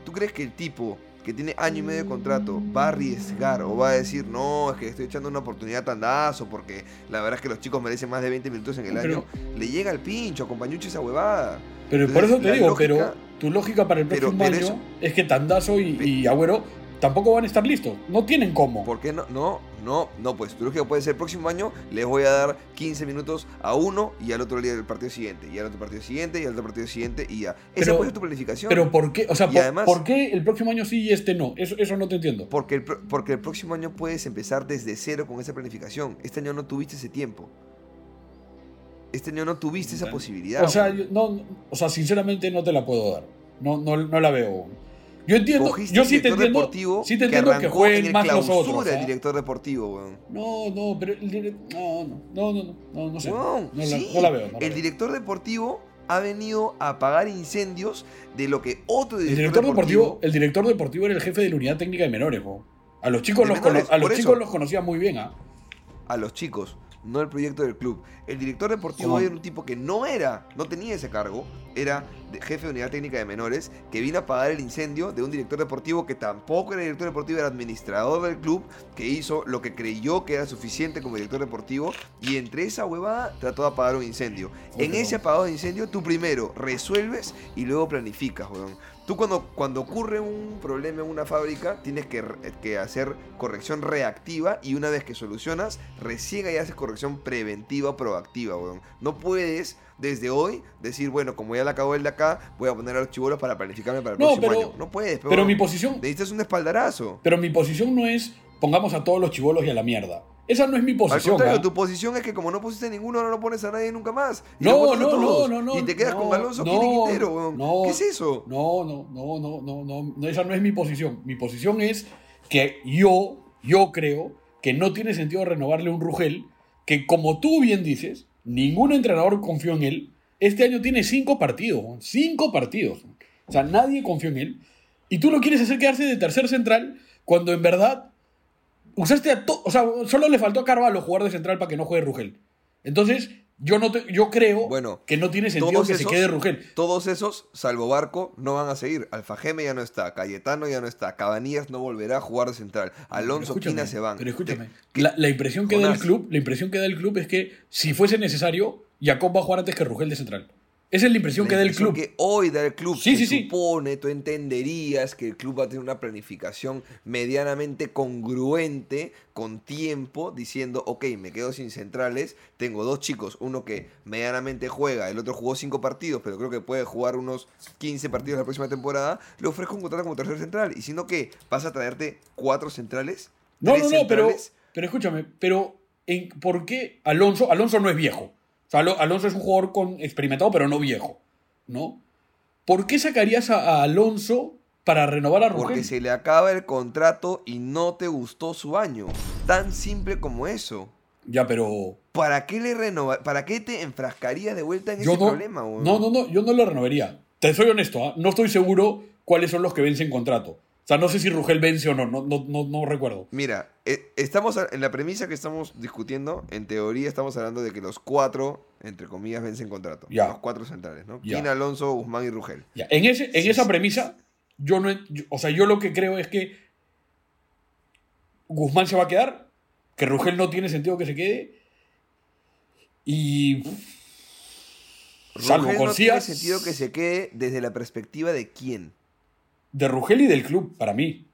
¿Tú crees que el tipo que tiene año y medio de contrato va a arriesgar o va a decir, no, es que estoy echando una oportunidad tandazo porque la verdad es que los chicos merecen más de 20 minutos en el Pero- año? Le llega al pincho, a Compañucci esa huevada. Pero por eso te digo, lógica- pero tu lógica para el pero- próximo pero año eso- es que Tandazo y, y Agüero tampoco van a estar listos. No tienen cómo. ¿Por qué no? No, no, no, pues tu lógica puede ser el próximo año les voy a dar 15 minutos a uno y al otro día del partido siguiente, y al otro partido siguiente, y al otro partido siguiente, y ya. Esa Pero- puede ser tu planificación. Pero ¿por qué? O sea, por, además- ¿por qué el próximo año sí y este no? Eso, eso no te entiendo. Porque el, porque el próximo año puedes empezar desde cero con esa planificación. Este año no tuviste ese tiempo. Este año no tuviste esa posibilidad. O sea, yo- no, o sea, sinceramente no te la puedo dar. No, no, no la veo. Yo entiendo, yo el sí te director entiendo, deportivo sí te entiendo que, en jueguen el más los otros. el ¿ah? director deportivo, weón. No, no, pero el no, no, no, no, no, no, no sé. Weón, no, la, sí. no la veo. no la el veo. director deportivo ha venido a apagar incendios de lo que otro El director, director deportivo, el director deportivo era el jefe de la unidad técnica de menores, po. A los chicos, De los, menores, a los chicos eso. los conocía muy bien, ¿ah? a los chicos, no el proyecto del club. El director deportivo era un tipo que no era, no tenía ese cargo, era jefe de unidad técnica de menores, que vino a apagar el incendio de un director deportivo que tampoco era director deportivo, era administrador del club, que hizo lo que creyó que era suficiente como director deportivo, y entre esa huevada trató de apagar un incendio. En ese apagado de incendio, tú primero resuelves y luego planificas, weón. Tú cuando, cuando ocurre un problema en una fábrica, tienes que, re- que hacer corrección reactiva y una vez que solucionas, recién ahí haces corrección preventiva o proactiva, weón. No puedes desde hoy decir, bueno, como ya la acabó el de acá, voy a poner a los chivolos para planificarme para el No, próximo pero- año. No puedes, Pero mi posición, Necesitas un espaldarazo. pero mi posición no es pongamos a todos los chivolos y a la mierda. Esa no es mi Al posición. contrario, ¿ah? tu posición es que como no pusiste ninguno, ahora no pones a nadie nunca más. Y No, no, no, no, no, Y te quedas no, con Alonso no, Quintero, weón. no, ¿Qué es eso? No, no, no, no, no, no, no, esa no es mi posición. Mi posición es que yo, yo creo que no tiene sentido renovarle un Rugel que, como tú bien dices, ningún entrenador confió en él. Este año tiene cinco partidos, cinco partidos. O sea, nadie confió en él. Y tú lo quieres hacer quedarse de tercer central cuando en verdad usaste a todo. O sea, solo le faltó a Carvalho jugar de central para que no juegue Rugel. Entonces, yo, no te- yo creo Bueno, que no tiene sentido que se quede Rugel. Todos esos, salvo Barco, no van a seguir. Alfajeme ya no está, Cayetano ya no está, Cabanillas no volverá a jugar de central, Alonso Quina se van. Pero escúchame, Te- la, la impresión que da el club, la impresión que da el club es que si fuese necesario, Jacob va a jugar antes que Rugel de central. Esa es la impresión La que da el impresión club. que hoy da el club. Sí, se sí, sí. supone, tú entenderías que el club va a tener una planificación medianamente congruente con tiempo, diciendo, ok, me quedo sin centrales, tengo dos chicos, uno que medianamente juega, el otro jugó cinco partidos, pero creo que puede jugar unos 15 partidos la próxima temporada, le ofrezco un contrato como tercer central, y siendo que vas a traerte cuatro centrales. No, tres no, no, pero, centrales, pero escúchame, pero en, ¿por qué Alonso? Alonso no es viejo. O sea, Alo- Alonso es un jugador con, experimentado, pero no viejo, ¿no? ¿Por qué sacarías a, a Alonso para renovar a Rugel? Porque se le acaba el contrato y no te gustó su año. Tan simple como eso. Ya, pero ¿Para qué le renova ¿Para qué te enfrascarías de vuelta en yo ese no, problema? weón? no, no, no, yo no lo renovaría. Te soy honesto, ¿ah? no estoy seguro cuáles son los que vencen contrato. O sea, no sé si Rugel vence o no, no, no, no, no recuerdo. Mira, eh, estamos a- en la premisa que estamos discutiendo, en teoría estamos hablando de que los cuatro, entre comillas, vencen contrato. Ya. Los cuatro centrales, ¿no? Ya. Kina, Alonso, Guzmán y Rugel. Ya, En, ese, en Sí, esa sí. premisa, yo no, yo- o sea, yo lo que creo es que Guzmán se va a quedar, que Rugel no tiene sentido que se quede y salvo Rugel no tiene sentido que se quede desde la perspectiva de quién. De Rugel y del club para mí.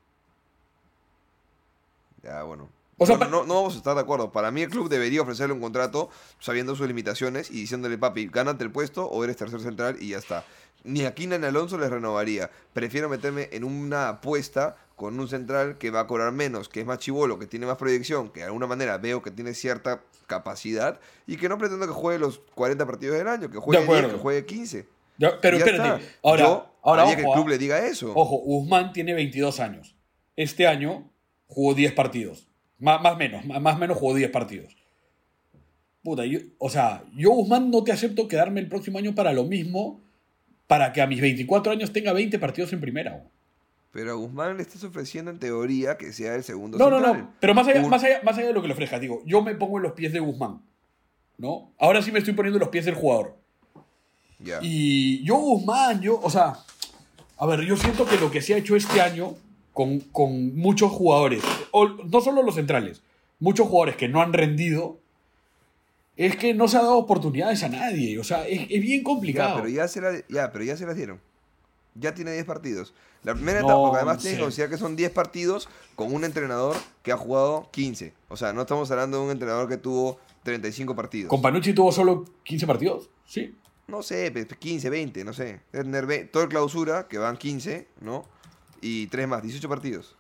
Ya, bueno. O sea, no, no, no vamos a estar de acuerdo. Para mí el club debería ofrecerle un contrato sabiendo sus limitaciones y diciéndole, papi, gánate el puesto o eres tercer central y ya está. Ni a Kina ni Alonso les renovaría. Prefiero meterme en una apuesta con un central que va a cobrar menos, que es más chivolo, que tiene más proyección, que de alguna manera veo que tiene cierta capacidad y que no pretendo que juegue los 40 partidos del año, que juegue 10, acuerdo. que juegue 15. Ya, pero ya espérate, está. ahora, Yo ahora ojo, que el club ah, le diga eso. ojo, Guzmán tiene 22 años. Este año jugó 10 partidos. Más, más menos, más, menos jugó 10 partidos. Puta, yo- o sea, yo Guzmán no te acepto quedarme el próximo año para lo mismo, para que a mis 24 años tenga 20 partidos en primera. Pero a Guzmán le estás ofreciendo en teoría que sea el segundo No, no, central. no, pero más allá, Un- más, allá, más allá de lo que le ofrezcas, digo, yo me pongo en los pies de Guzmán, ¿no? Ahora sí me estoy poniendo en los pies del jugador. Ya. Y yo, Guzmán, yo, o sea, a ver, yo siento que lo que se ha hecho este año con, con muchos jugadores, o no solo los centrales, muchos jugadores que no han rendido, es que no se ha dado oportunidades a nadie. O sea, es, es bien Ya, complicado. pero ya se la, ya, pero ya se las dieron. Ya tiene 10 partidos. La primera No, etapa, porque además tienes que considerar que son 10 partidos con un entrenador que ha jugado 15. O sea, no estamos hablando de un entrenador que tuvo 35 partidos. ¿Con Panucci tuvo solo 15 partidos? Sí. No sé, pe- 15, 20, no sé. Debe tener todo el clausura, que van 15, ¿no? Y 3 más, 18 partidos.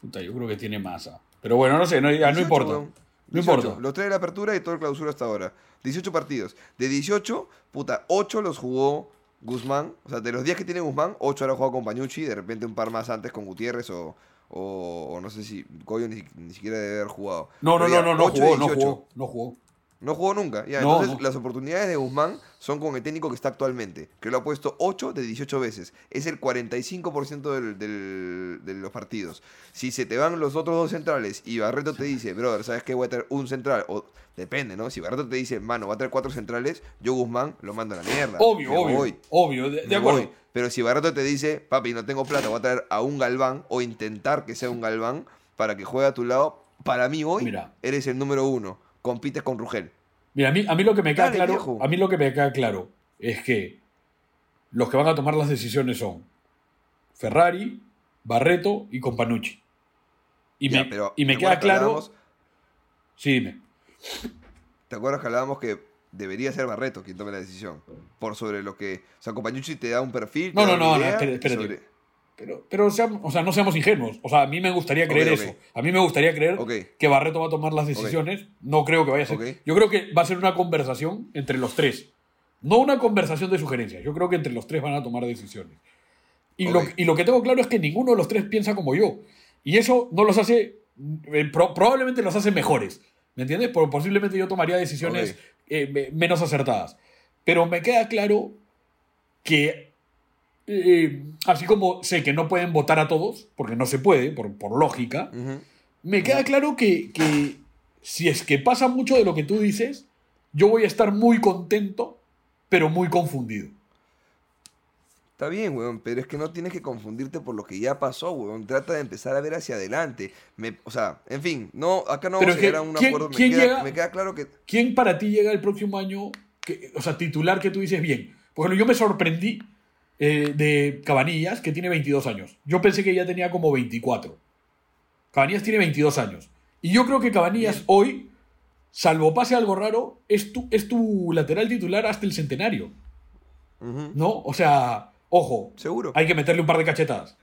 Puta, yo creo que tiene masa. Pero bueno, no sé, no, ya no 18, importa. weón. No 18. importa. Los tres de la apertura y todo el clausura hasta ahora. 18 partidos. De 18, puta, 8 los jugó Guzmán. O sea, de los 10 que tiene Guzmán, 8 ahora jugado con Pañucci. De repente un par más antes con Gutiérrez o, o, o no sé si Goyo ni, ni siquiera debe haber jugado. No, no, no, no, no 8 de jugó, no 18. jugó, no jugó. No jugó nunca. Ya, No, entonces no. las oportunidades de Guzmán son con el técnico que está actualmente, que lo ha puesto 8 de 18 veces. Es el 45% del, del- de los partidos. Si se te van los otros dos centrales y Barreto te dice, brother, ¿sabes qué? Voy a traer un central. O depende, ¿no? Si Barreto te dice, mano, va a traer cuatro centrales, yo Guzmán lo mando a la mierda. Obvio, Me obvio. voy. Obvio, de, acuerdo. voy. Pero si Barreto te dice, papi, no tengo plata, voy a traer a un Galván o intentar que sea un Galván para que juegue a tu lado, para mí hoy Mira. eres el número uno. Compites con Rugel. Mira, a mí, a mí lo que me queda Dale, claro, viejo. a mí lo que me queda claro es que los que van a tomar las decisiones son Ferrari, Barreto y Companucci. Y Ya, me, pero, y me ¿te queda claro. Sí, dime. ¿Te acuerdas que hablábamos que debería ser Barreto quien tome la decisión? Por sobre lo que. O sea, Compañucci te da un perfil. No, no, no, no, espérate, y espérate. sobre- Pero, pero seamos- o sea, no seamos ingenuos. O sea, a mí me gustaría creer Ok, ok. eso. A mí me gustaría creer Ok. que Barreto va a tomar las decisiones. No creo que vaya a ser. Yo creo que va a ser una conversación entre los tres. No una conversación de sugerencias. Yo creo que entre los tres van a tomar decisiones. Y, lo, y lo que tengo claro es que ninguno de los tres piensa como yo. Y eso no los hace. eh, pro- probablemente los hace mejores. ¿Me entiendes? Por- posiblemente yo tomaría decisiones eh, me- menos acertadas. Pero me queda claro que eh, así como sé que no pueden votar a todos, porque no se puede, por, por lógica, me queda claro que, que si es que pasa mucho de lo que tú dices, yo voy a estar muy contento, pero muy confundido. Está bien, weón, pero es que no tienes que confundirte por lo que ya pasó, weón. Trata de empezar a ver hacia adelante. Me- o sea, en fin, no, acá no Pero vamos a llegar a un ¿quién- acuerdo. Me queda, llega? me queda claro que. ¿Quién para ti llega el próximo año que- o sea, titular que tú dices bien. Por ejemplo, yo me sorprendí eh, de Cabanillas, que tiene 22 años. Yo pensé que ya tenía como 24. Cabanillas tiene 22 años. Y yo creo que Cabanillas hoy, salvo pase algo raro, es tu, es tu lateral titular hasta el centenario. ¿No? O sea, ojo, Seguro. hay que meterle un par de cachetadas.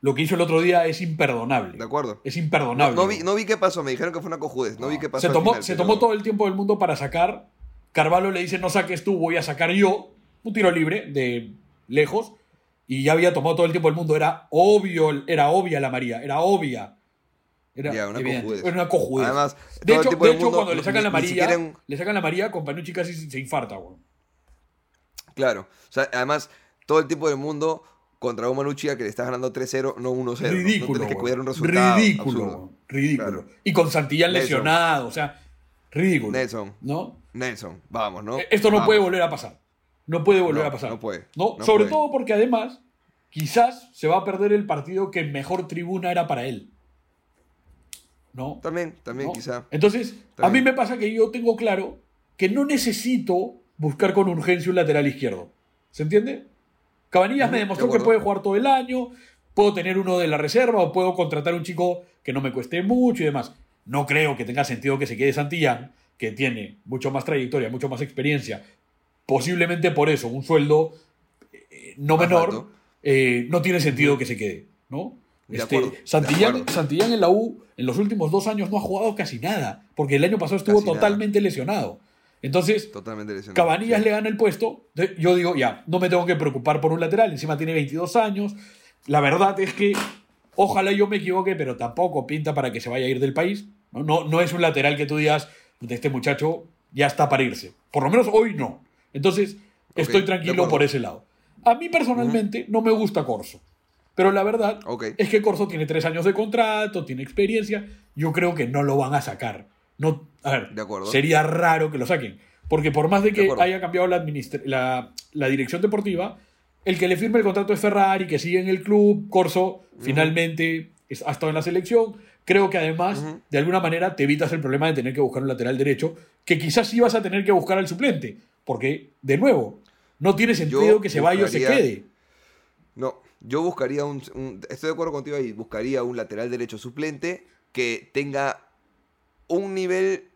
Lo que hizo el otro día es imperdonable. De acuerdo. Es imperdonable. no vi, no vi qué pasó, me dijeron que fue una cojudez. No, vi qué pasó. se tomó, final, se pero- tomó todo el tiempo del mundo para sacar. Carvalho le dice, no saques tú, voy a sacar yo. Un tiro libre de lejos. Y ya había tomado todo el tiempo del mundo. Era obvio, era obvia la María. Era obvia. Era Ya, una cojudez. Era una cojudez. Además, de hecho, tiempo de del hecho mundo cuando le sacan ni- la en- le sacan la amarilla, con Panucci casi se infarta, weón. Claro. O sea, además, todo el tiempo del mundo contra un Manucci que le estás ganando 3-0, no 1-0. ¿no? No Ridículo. tienes que weón. cuidar un resultado. Ridículo. absurdo. Ridículo. Claro. Y con Santillán Nelson. lesionado. O sea, ridículo. Nelson. ¿No? Nelson, vamos, ¿no? Eh, Esto no Vamos. puede volver a pasar. No puede volver No, a pasar. no puede. No, No sobre puede. todo porque además, quizás se va a perder el partido que mejor tribuna era para él. ¿No? También, también ¿No? quizá. Entonces, a También. mí me pasa que yo tengo claro que no necesito buscar con urgencia un lateral izquierdo. ¿Se entiende? Cabanillas me demostró de que puede jugar todo el año, puedo tener uno de la reserva o puedo contratar un chico que no me cueste mucho y demás. No creo que tenga sentido que se quede Santillán, que tiene mucho más trayectoria, mucho más experiencia. Posiblemente por eso, un sueldo eh, no Más menor, eh, no tiene sentido que se quede, ¿no? De Este, acuerdo, de Santillán, en la U en los últimos dos años no ha jugado casi nada, porque el año pasado estuvo Casi nada. totalmente lesionado. Entonces, Totalmente lesionado. Cabanillas Sí. le gana el puesto. de- Yo digo, ya, no me tengo que preocupar por un lateral. Encima tiene 22 años. La verdad es que, ojalá yo me equivoque, pero tampoco pinta para que se vaya a ir del país. No, no, no es un lateral que tú digas, "Puta, este muchacho ya está para irse. Por lo menos hoy no. Entonces, estoy tranquilo por ese lado. A mí personalmente no me gusta Corso. Pero la verdad es que Corso tiene tres años de contrato, tiene experiencia. Yo creo que no lo van a sacar. No, a ver, De acuerdo. sería raro que lo saquen. Porque por más de que haya cambiado la, administra- la, la dirección deportiva, el que le firme el contrato es Ferrari, que sigue en el club. Corso finalmente es- ha estado en la selección. Creo que además, de alguna manera, te evitas el problema de tener que buscar un lateral derecho, que quizás sí vas a tener que buscar al suplente. Porque, de nuevo, no tiene sentido Yo que se vaya o se quede. No, yo buscaría un, un- Estoy de acuerdo contigo ahí. Buscaría un lateral derecho suplente que tenga un nivel.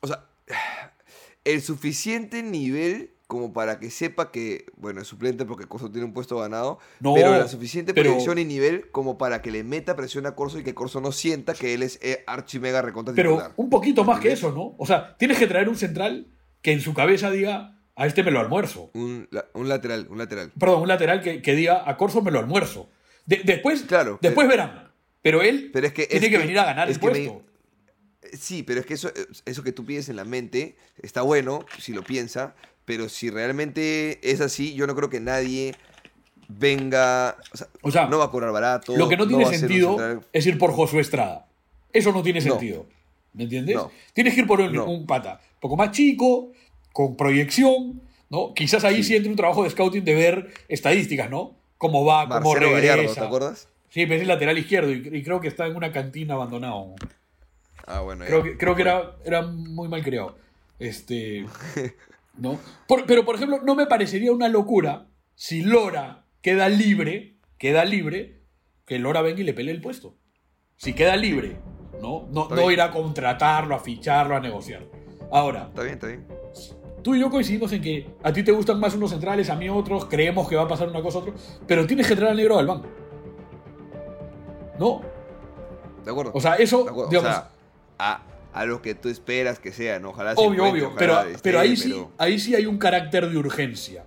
O sea, el suficiente nivel como para que sepa que. Bueno, es suplente porque Corso tiene un puesto ganado. No, pero la suficiente pero- proyección y nivel como para que le meta presión a Corso y que Corso no sienta que él es eh, archimega recontra Pero titular. un poquito más que eso, ¿no? O sea, tienes que traer un central que en su cabeza diga, a este me lo almuerzo. Un, un lateral, un lateral. Perdón, un lateral que, que diga, a Corso me lo almuerzo. De- después, Claro, después pero- verán. Pero él Pero es que tiene es que, que- venir a ganar el me- puesto. Sí, pero es que eso, eso que tú pides en la mente está bueno, si lo piensa, pero si realmente es así, yo no creo que nadie venga, o sea, O sea, no va a cobrar barato. Lo que no tiene sentido central- es ir por Josué Estrada. Eso no tiene No. sentido. ¿Me entiendes? No. Tienes que ir por un, No. un pata poco más chico, con proyección, ¿no? Quizás ahí sí. entre un trabajo de scouting de ver estadísticas, ¿no? Cómo va, cómo regresa. Gallardo, ¿te acuerdas? Sí, pero es el lateral izquierdo y, y creo que está en una cantina abandonado. Ah, bueno. Creo ya. que, creo que era, era muy mal criado. Este. ¿No? Por- pero, por ejemplo, no me parecería una locura si Lora queda libre, queda libre, que Lora venga y le pelee el puesto. Si queda libre, ¿no? No, no bien. ir a contratarlo, a ficharlo, a negociar. Ahora, Está bien, está bien. tú y yo coincidimos en que a ti te gustan más unos centrales, a mí otros, creemos que va a pasar una cosa otra, pero tienes que traer al negro Galván. ¿No? De acuerdo. O sea, eso, digamos, o sea, a, a lo que tú esperas que sea, ¿no? Ojalá se obvio, obvio, pero, ojalá esté, pero ahí sí, pero- ahí sí hay un carácter de urgencia,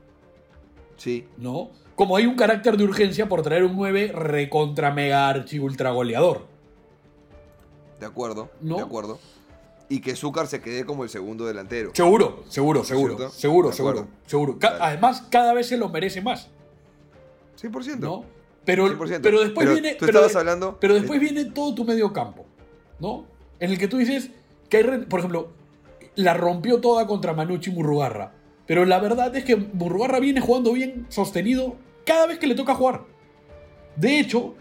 Sí, ¿no? Como hay un carácter de urgencia por traer un 9 recontra mega archi ultra goleador. de acuerdo. ¿No? De acuerdo. Y que Zúcar se quede como el segundo delantero. Seguro, seguro, seguro, cierto? seguro, seguro, seguro. Ca-. Además, cada vez se lo merece más, 100%. ¿no? Pero, 100%. pero después Pero viene. tú pero, estabas hablando- pero después viene todo tu medio campo, ¿no? En el que tú dices que hay. Por ejemplo, la rompió toda contra Manucci Murrugarra. Pero la verdad es que Murrugarra viene jugando bien sostenido cada vez que le toca jugar. De hecho,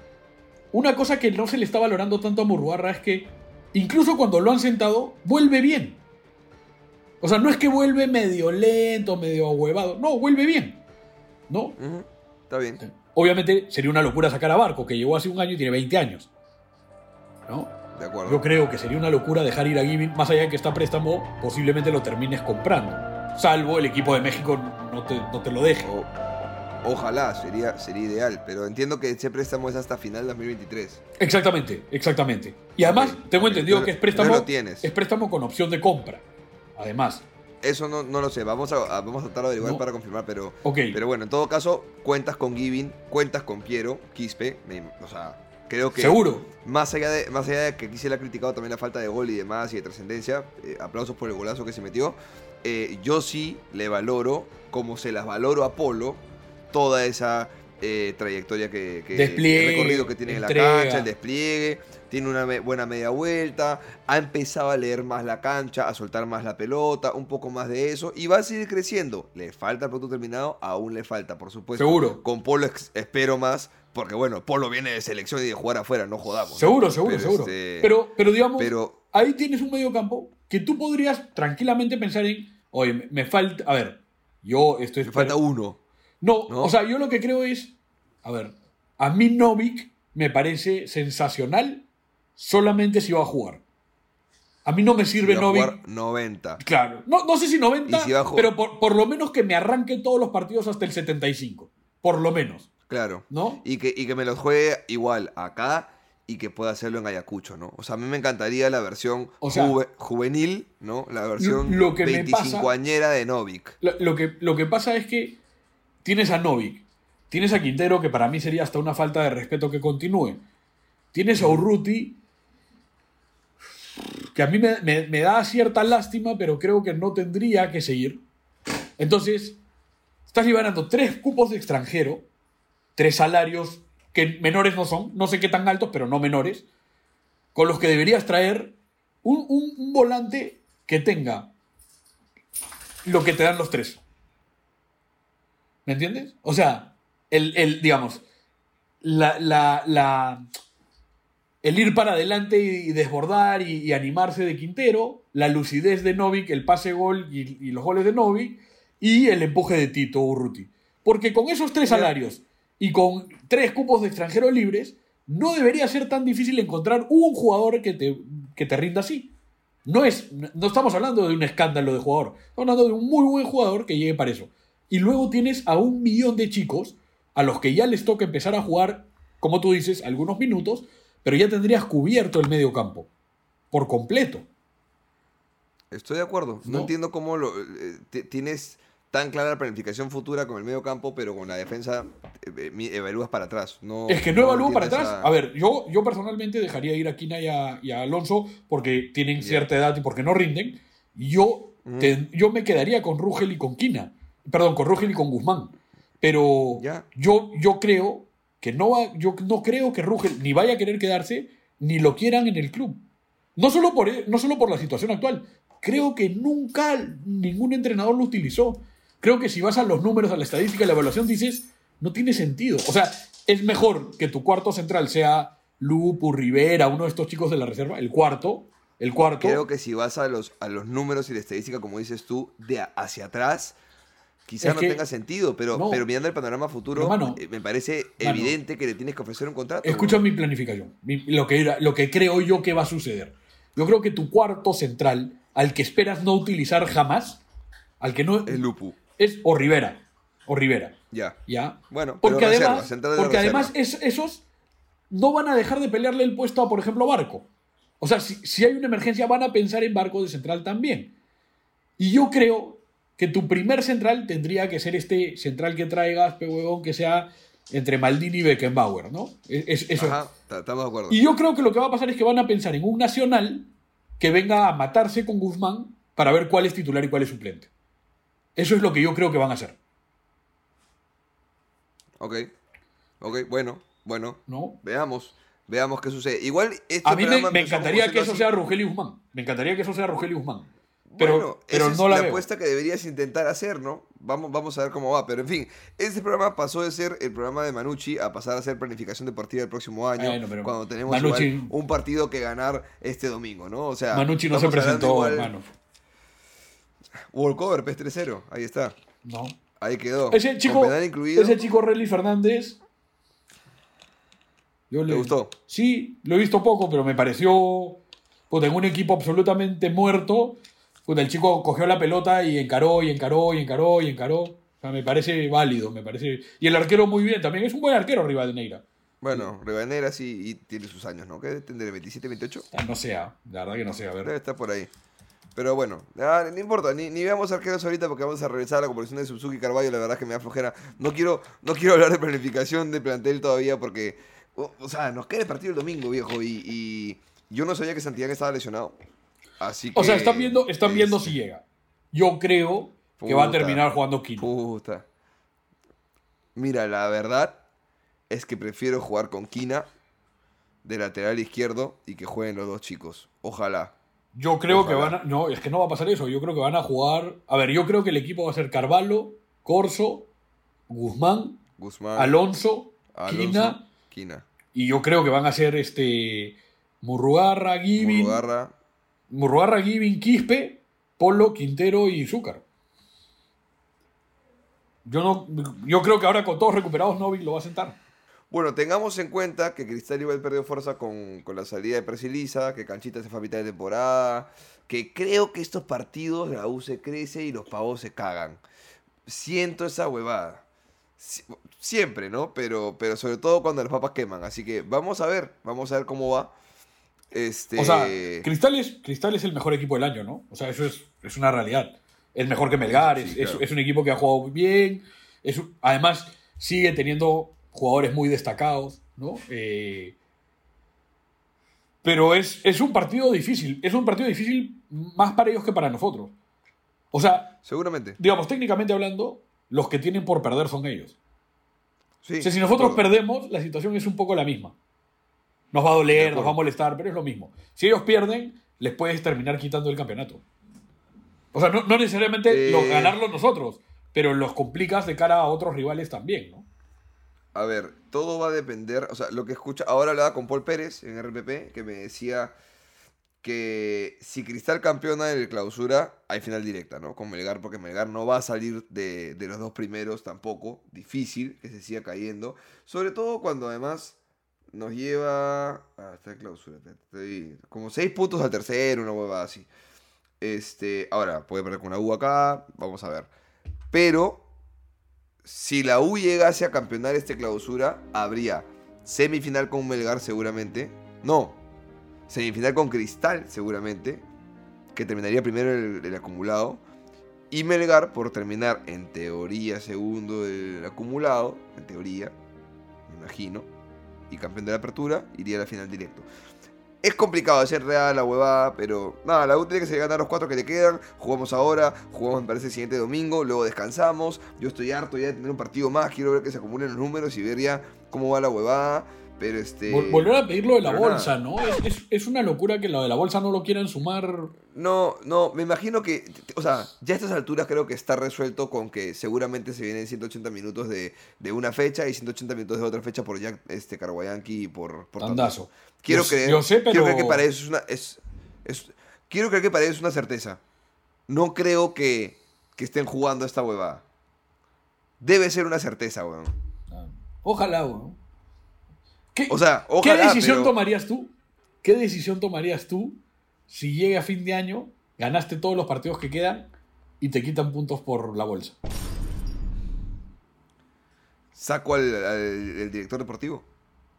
una cosa que no se le está valorando tanto a Murrugarra es que incluso cuando lo han sentado, vuelve bien. O sea, no es que vuelve medio lento, medio ahuevado. No, vuelve bien. ¿No? Está bien. Obviamente sería una locura sacar a Barco, que llegó hace un año y tiene 20 años. ¿No? De acuerdo. Yo creo que sería una locura dejar ir a Gibbin, más allá de que está a préstamo, posiblemente lo termines comprando. Salvo el equipo de México no te, no te lo deje. Ojalá, sería, sería ideal. Pero entiendo que ese préstamo es hasta final 2023. Exactamente, exactamente. Y además, Ok, tengo entendido No- que es no préstamo, lo tienes. es préstamo con opción de compra. Además, Eso no, no lo sé. Vamos a, a- vamos a tratar de averiguar No. para confirmar. Pero, ok. pero bueno, en todo caso, cuentas con Giving, cuentas con Piero, Quispe. me- o sea, creo que. Seguro. Más allá, de, más allá de que aquí se le ha criticado también la falta de gol y demás y de trascendencia, eh, aplausos por el golazo que se metió. eh, yo sí le valoro, como se las valoro a Polo, toda esa eh, trayectoria que, que Despliegue, el recorrido que tiene en la cancha, el despliegue, tiene una me- buena media vuelta, ha empezado a leer más la cancha, a soltar más la pelota, un poco más de eso, y va a seguir creciendo. Le falta el producto terminado, aún le falta, por supuesto. Seguro. Con Polo espero más, porque bueno, Polo viene de selección y de jugar afuera, no jodamos. ¿no? Seguro, seguro, Pero, seguro. este, Pero, pero digamos, pero ahí tienes un medio campo que tú podrías tranquilamente pensar en, oye, me, me falta, a ver, yo estoy... le falta uno. No, ¿no? o sea, yo lo que creo es, a ver, a mí Novik me parece sensacional solamente si va a jugar. A mí no me sirve a Novik. jugar 90. Claro, no, no sé si 90, Y si pero por, por lo menos que me arranque todos los partidos hasta el 75. Por lo menos, Claro. ¿no? Y que, y que me los juegue igual acá y que pueda hacerlo en Ayacucho, ¿no? O sea, a mí me encantaría la versión O sea, juve- juvenil, ¿no? La versión lo que me pasa- 25añera de Novik. Lo, lo que, lo que pasa es que tienes a Novik, tienes a Quintero, que para mí sería hasta una falta de respeto que continúe. Tienes a Urruti, que a mí me, da cierta lástima, pero creo que no tendría que seguir. Entonces, estás liberando tres cupos de extranjero, tres salarios que menores no son, no sé qué tan altos, pero no menores, con los que deberías traer un- un volante que tenga lo que te dan los tres. ¿Me entiendes? O sea, el, el digamos, la, la, la- el ir para adelante y, y desbordar y, y animarse de Quintero, la lucidez de Novik, el pase gol y, y los goles de Novik, y el empuje de Tito Urruti. Porque con esos tres salarios y con tres cupos de extranjeros libres, no debería ser tan difícil encontrar un jugador que te, que te rinda así. No, es, no estamos hablando de un escándalo de jugador, estamos hablando de un muy buen jugador que llegue para eso. Y luego tienes a un millón de chicos a los que ya les toca empezar a jugar, como tú dices, algunos minutos, pero ya tendrías cubierto el medio campo, por completo. Estoy de acuerdo. No, No. entiendo cómo lo, eh, ti- tienes tan clara la planificación futura con el medio campo, pero con la defensa eh, eh, evalúas para atrás. No, Es que no evalúo para atrás. A ver, yo, yo personalmente dejaría ir a Quina y a, y a Alonso porque tienen cierta edad y porque no rinden. Yo, te- yo me quedaría con Rugel y con Quina. Perdón, con Rugel y con Guzmán. Pero Ya. yo, yo creo que no va, yo no creo que Rugel ni vaya a querer quedarse ni lo quieran en el club. No solo por, no solo por la situación actual. Creo que nunca ningún entrenador lo utilizó. Creo que si vas a los números, a la estadística, a la evaluación, dices, no tiene sentido. O sea, es mejor que tu cuarto central sea Lupu, Rivera, uno de estos chicos de la reserva, el cuarto, el cuarto. Creo que si vas a los, a los números y la estadística, como dices tú, de hacia atrás, quizás no que- tenga sentido, pero, no. pero mirando el panorama futuro, eh, me parece mano, evidente que le tienes que ofrecer un contrato. Escucha ¿no? mi planificación, mi- lo, que era- lo que creo yo que va a suceder. Yo creo que tu cuarto central, al que esperas no utilizar jamás, al que no Es Lupu. es o Rivera, o Rivera, Ya. ¿ya? Bueno, Porque pero además, porque además es- esos no van a dejar de pelearle el puesto a, por ejemplo, Barco. O sea, si, si hay una emergencia, van a pensar en Barco de central también. Y yo creo que tu primer central tendría que ser este central que traigas, huevón, que sea entre Maldini y Beckenbauer, ¿no? Es- es- eso. Ajá, ta- estamos de acuerdo. Y yo creo que lo que va a pasar es que van a pensar en un nacional que venga a matarse con Guzmán para ver cuál es titular y cuál es suplente. Eso es lo que yo creo que van a hacer, Ok. Ok, bueno, bueno. ¿no? Veamos. Veamos qué sucede. Igual este A mí me, encantaría que eso siendo sea así. Rogelio Guzmán. Me encantaría que eso sea Rogelio Guzmán. Pero, Bueno, pero esa es la, apuesta que deberías intentar hacer, ¿no? Vamos, vamos a ver cómo va. Pero en fin, este programa pasó de ser el programa de Manucci a pasar a ser planificación deportiva del próximo año. Cuando tenemos Manucci- igual un partido que ganar este domingo, ¿no? O sea, Manucci no se presentó, igual- hermano. Walkover, PES 3-0. Ahí está. No. Ahí quedó. Ese chico, ese chico Relly Fernández. Yo ¿Te gustó? Sí, lo he visto poco, pero me pareció. Pues en un equipo absolutamente muerto. Pues el chico cogió la pelota y encaró, y encaró, y encaró, y encaró. O sea, me parece válido, me parece. Y el arquero muy bien también. Es un buen arquero Rivadeneira. Bueno, Ribanera sí y tiene sus años, ¿no? ¿Qué tendrá? ¿27, 28? Ah, No sea, la verdad que no sé, a Debe ver. estar por ahí. Pero bueno, ah, no importa, ni, ni veamos arqueros ahorita porque vamos a revisar a la comparación de Suzuki y Carballo, la verdad es que me da flojera. No quiero, no quiero hablar de planificación de plantel todavía porque, o, o sea, nos queda el partido el domingo, viejo, y, y yo no sabía que Santillán estaba lesionado. Así que... O sea, están viendo, están viendo si llega. Yo creo que va a terminar jugando Kino. Puta. Mira, la verdad es que prefiero jugar con Kina de lateral izquierdo y que jueguen los dos chicos. Ojalá. Yo creo que van a. No, es que no va a pasar eso. Yo creo que van a jugar. A ver, yo creo que el equipo va a ser Carvalho, Corso, Guzmán, Guzmán. Alonso, Alonso, Quina. Quina. Y yo creo que van a ser este. Murrugarra, Givin. Murrugarra. Murrugarra, Givin, Quispe, Polo, Quintero y Zúcar. Yo no. Yo creo que ahora con todos recuperados Novik lo va a sentar. Bueno, tengamos en cuenta que Cristal igual perdió fuerza con, con la salida de Presiliza, que Canchita se fue a mitad de temporada, que creo que estos partidos la U se crece y los pavos se cagan. Siento esa huevada. Sie- Siempre, ¿no? Pero, pero sobre todo cuando las papas queman. Así que vamos a ver, vamos a ver cómo va. Este... O sea, Cristal es, Cristal es el mejor equipo del año, ¿no? O sea, eso es, es una realidad. Es mejor que Melgar, Sí, es, claro. es- es un equipo que ha jugado bien. Es, además, sigue teniendo jugadores muy destacados, ¿no? Eh, pero es, es un partido difícil. Es un partido difícil más para ellos que para nosotros. O sea, Seguramente. digamos, técnicamente hablando, los que tienen por perder son ellos. Sí, O sea, si nosotros perdemos, la situación es un poco la misma. Nos va a doler, nos va a molestar, pero es lo mismo. Si ellos pierden, les puedes terminar quitando el campeonato. O sea, no, no necesariamente Eh. los- ganarlo nosotros, pero los complicas de cara a otros rivales también, ¿no? A ver, todo va a depender, o sea, lo que escucha, ahora hablaba con Paul Pérez en RPP, que me decía que si Cristal campeona en el clausura, hay final directa, ¿no? Con Melgar, porque Melgar no va a salir de, de los dos primeros tampoco, difícil que se siga cayendo, sobre todo cuando además nos lleva, en clausura, como seis puntos al tercero, una hueva así. Este, ahora, puede perder con la U acá, vamos a ver. Pero si la U llegase a campeonar este clausura, habría semifinal con Melgar seguramente. No, semifinal con Cristal seguramente, que terminaría primero el, el acumulado. Y Melgar por terminar en teoría segundo del acumulado, en teoría, me imagino, y campeón de la apertura, iría a la final directo. Es complicado hacer real la huevada, pero nada, la U tiene que se ganar los cuatro que le quedan. Jugamos ahora, jugamos me parece el siguiente domingo, luego descansamos. Yo estoy harto ya de tener un partido más, quiero ver que se acumulen los números y ver ya cómo va la huevada. Pero este. Vol- Volver a pedir lo de la pero bolsa, nada. ¿no? Es, es- es una locura que lo de la bolsa no lo quieran sumar. No, no, me imagino que, o sea, ya a estas alturas creo que está resuelto con que seguramente se vienen 180 minutos de, de una fecha y 180 minutos de otra fecha por Jack este, Carguayanqui y por, por Tandazo. Quiero Yo- creer, yo sé, quiero pero- creer que para eso es una, es, es- quiero creer que para eso es una certeza. No creo que, que estén jugando esta huevada. Debe ser una certeza, weón. Ojalá, weón. ¿Qué, O sea, ¿qué ojalá, decisión pero- tomarías tú? ¿Qué decisión tomarías tú si llega a fin de año, ganaste todos los partidos que quedan y te quitan puntos por la bolsa? Saco al, al- el director deportivo.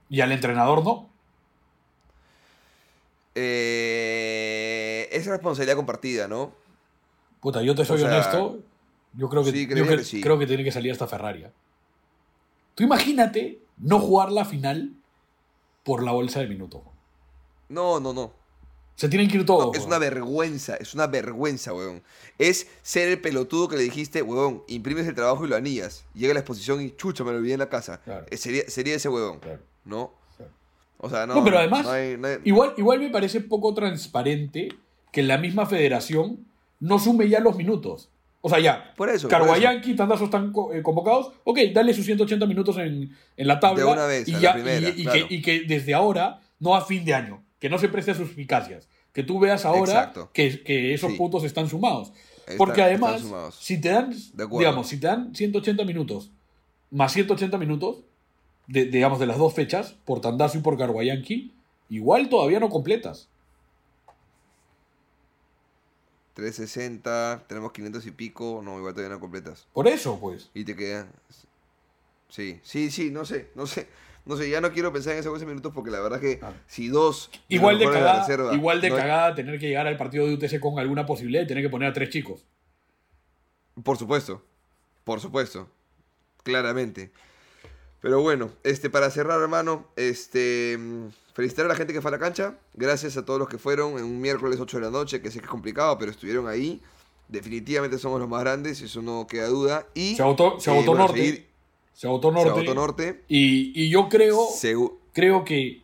Y al entrenador no. Eh, es responsabilidad compartida, ¿no? Puta, yo te soy O sea, honesto. Yo creo que, sí, yo creería cre- que sí. creo que tiene que salir hasta Ferrari. ¿eh? Tú imagínate no jugar la final por la bolsa de minuto. No, no, no. Se tienen que ir todos. No, es una vergüenza, es una vergüenza, weón. Es ser el pelotudo que le dijiste, weón, imprimes el trabajo y lo anillas. Llega a la exposición y chucha, me lo olvidé en la casa. Claro. Eh, sería, sería ese weón, Claro. ¿no? Claro. O sea, no. No, pero además, no hay- no hay- igual, igual me parece poco transparente que la misma federación no sume ya los minutos. O sea, ya, Por eso, Carguayanqui Tandazo están eh, convocados. Ok, dale sus 180 minutos en, en la tabla. De una vez, y, a la ya, primera, y, y claro. que, y que desde ahora, no a fin de año, que no se preste a sus eficacias. Que tú veas ahora que, que esos Sí. puntos están sumados. Porque además, si te dan, digamos, si te dan 180 minutos, más 180 minutos, de, digamos, de las dos fechas, por Tandazo y por Carguayanqui, igual todavía no completas. 360, tenemos 500 y pico, no, igual todavía no completas. Por eso, pues. Y te quedan. Sí, sí, sí, no sé, no sé. No sé, ya no quiero pensar en esos 11 minutos porque la verdad que Ah. si dos. Igual de, cagada, la reserva igual de no- cagada tener que llegar al partido de UTC con alguna posibilidad y tener que poner a tres chicos. Por supuesto, por supuesto, claramente. Pero bueno, este, para cerrar, hermano, este, felicitar a la gente que fue a la cancha. Gracias a todos los que fueron en un miércoles 8 de la noche, que sé que es complicado, pero estuvieron ahí. Definitivamente somos los más grandes, eso no queda duda. Y, Se se eh, bueno, Norte. seguir- se se Norte. agotó Norte. Y, y yo creo, Segu- creo que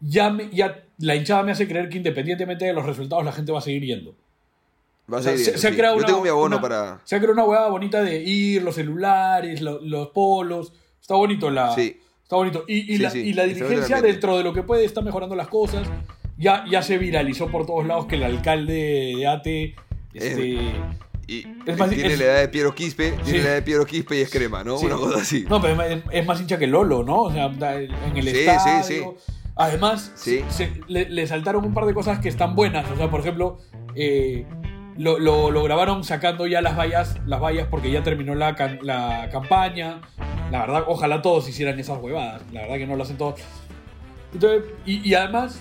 ya, me- ya la hinchada me hace creer que independientemente de los resultados la gente va a seguir yendo. va a O sea, seguir se, se ha sí. creado Yo una, tengo mi abono una- para. Se ha creado una hueá bonita de ir, los celulares, lo- los polos. Está bonito la. Sí. Está bonito. Y, y Sí, la, sí, y la dirigencia, dentro de lo que puede, está mejorando las cosas. Ya, ya se viralizó por todos lados que el alcalde de ATE. Este, Y Es más- tiene es- la edad de Piero Quispe, Sí. tiene la edad de Piero Quispe y es crema, ¿no? Una cosa así. No, pero es, es más hincha que Lolo, ¿no? O sea, en el Sí, sí, estadio. sí. Además, se- le, le saltaron un par de cosas que están buenas. O sea, por ejemplo, eh, lo, lo- lo grabaron sacando ya las vallas, las vallas porque ya terminó la, la campaña. La verdad, ojalá todos hicieran esas huevadas. La verdad que no lo hacen todos. Entonces, y, y además,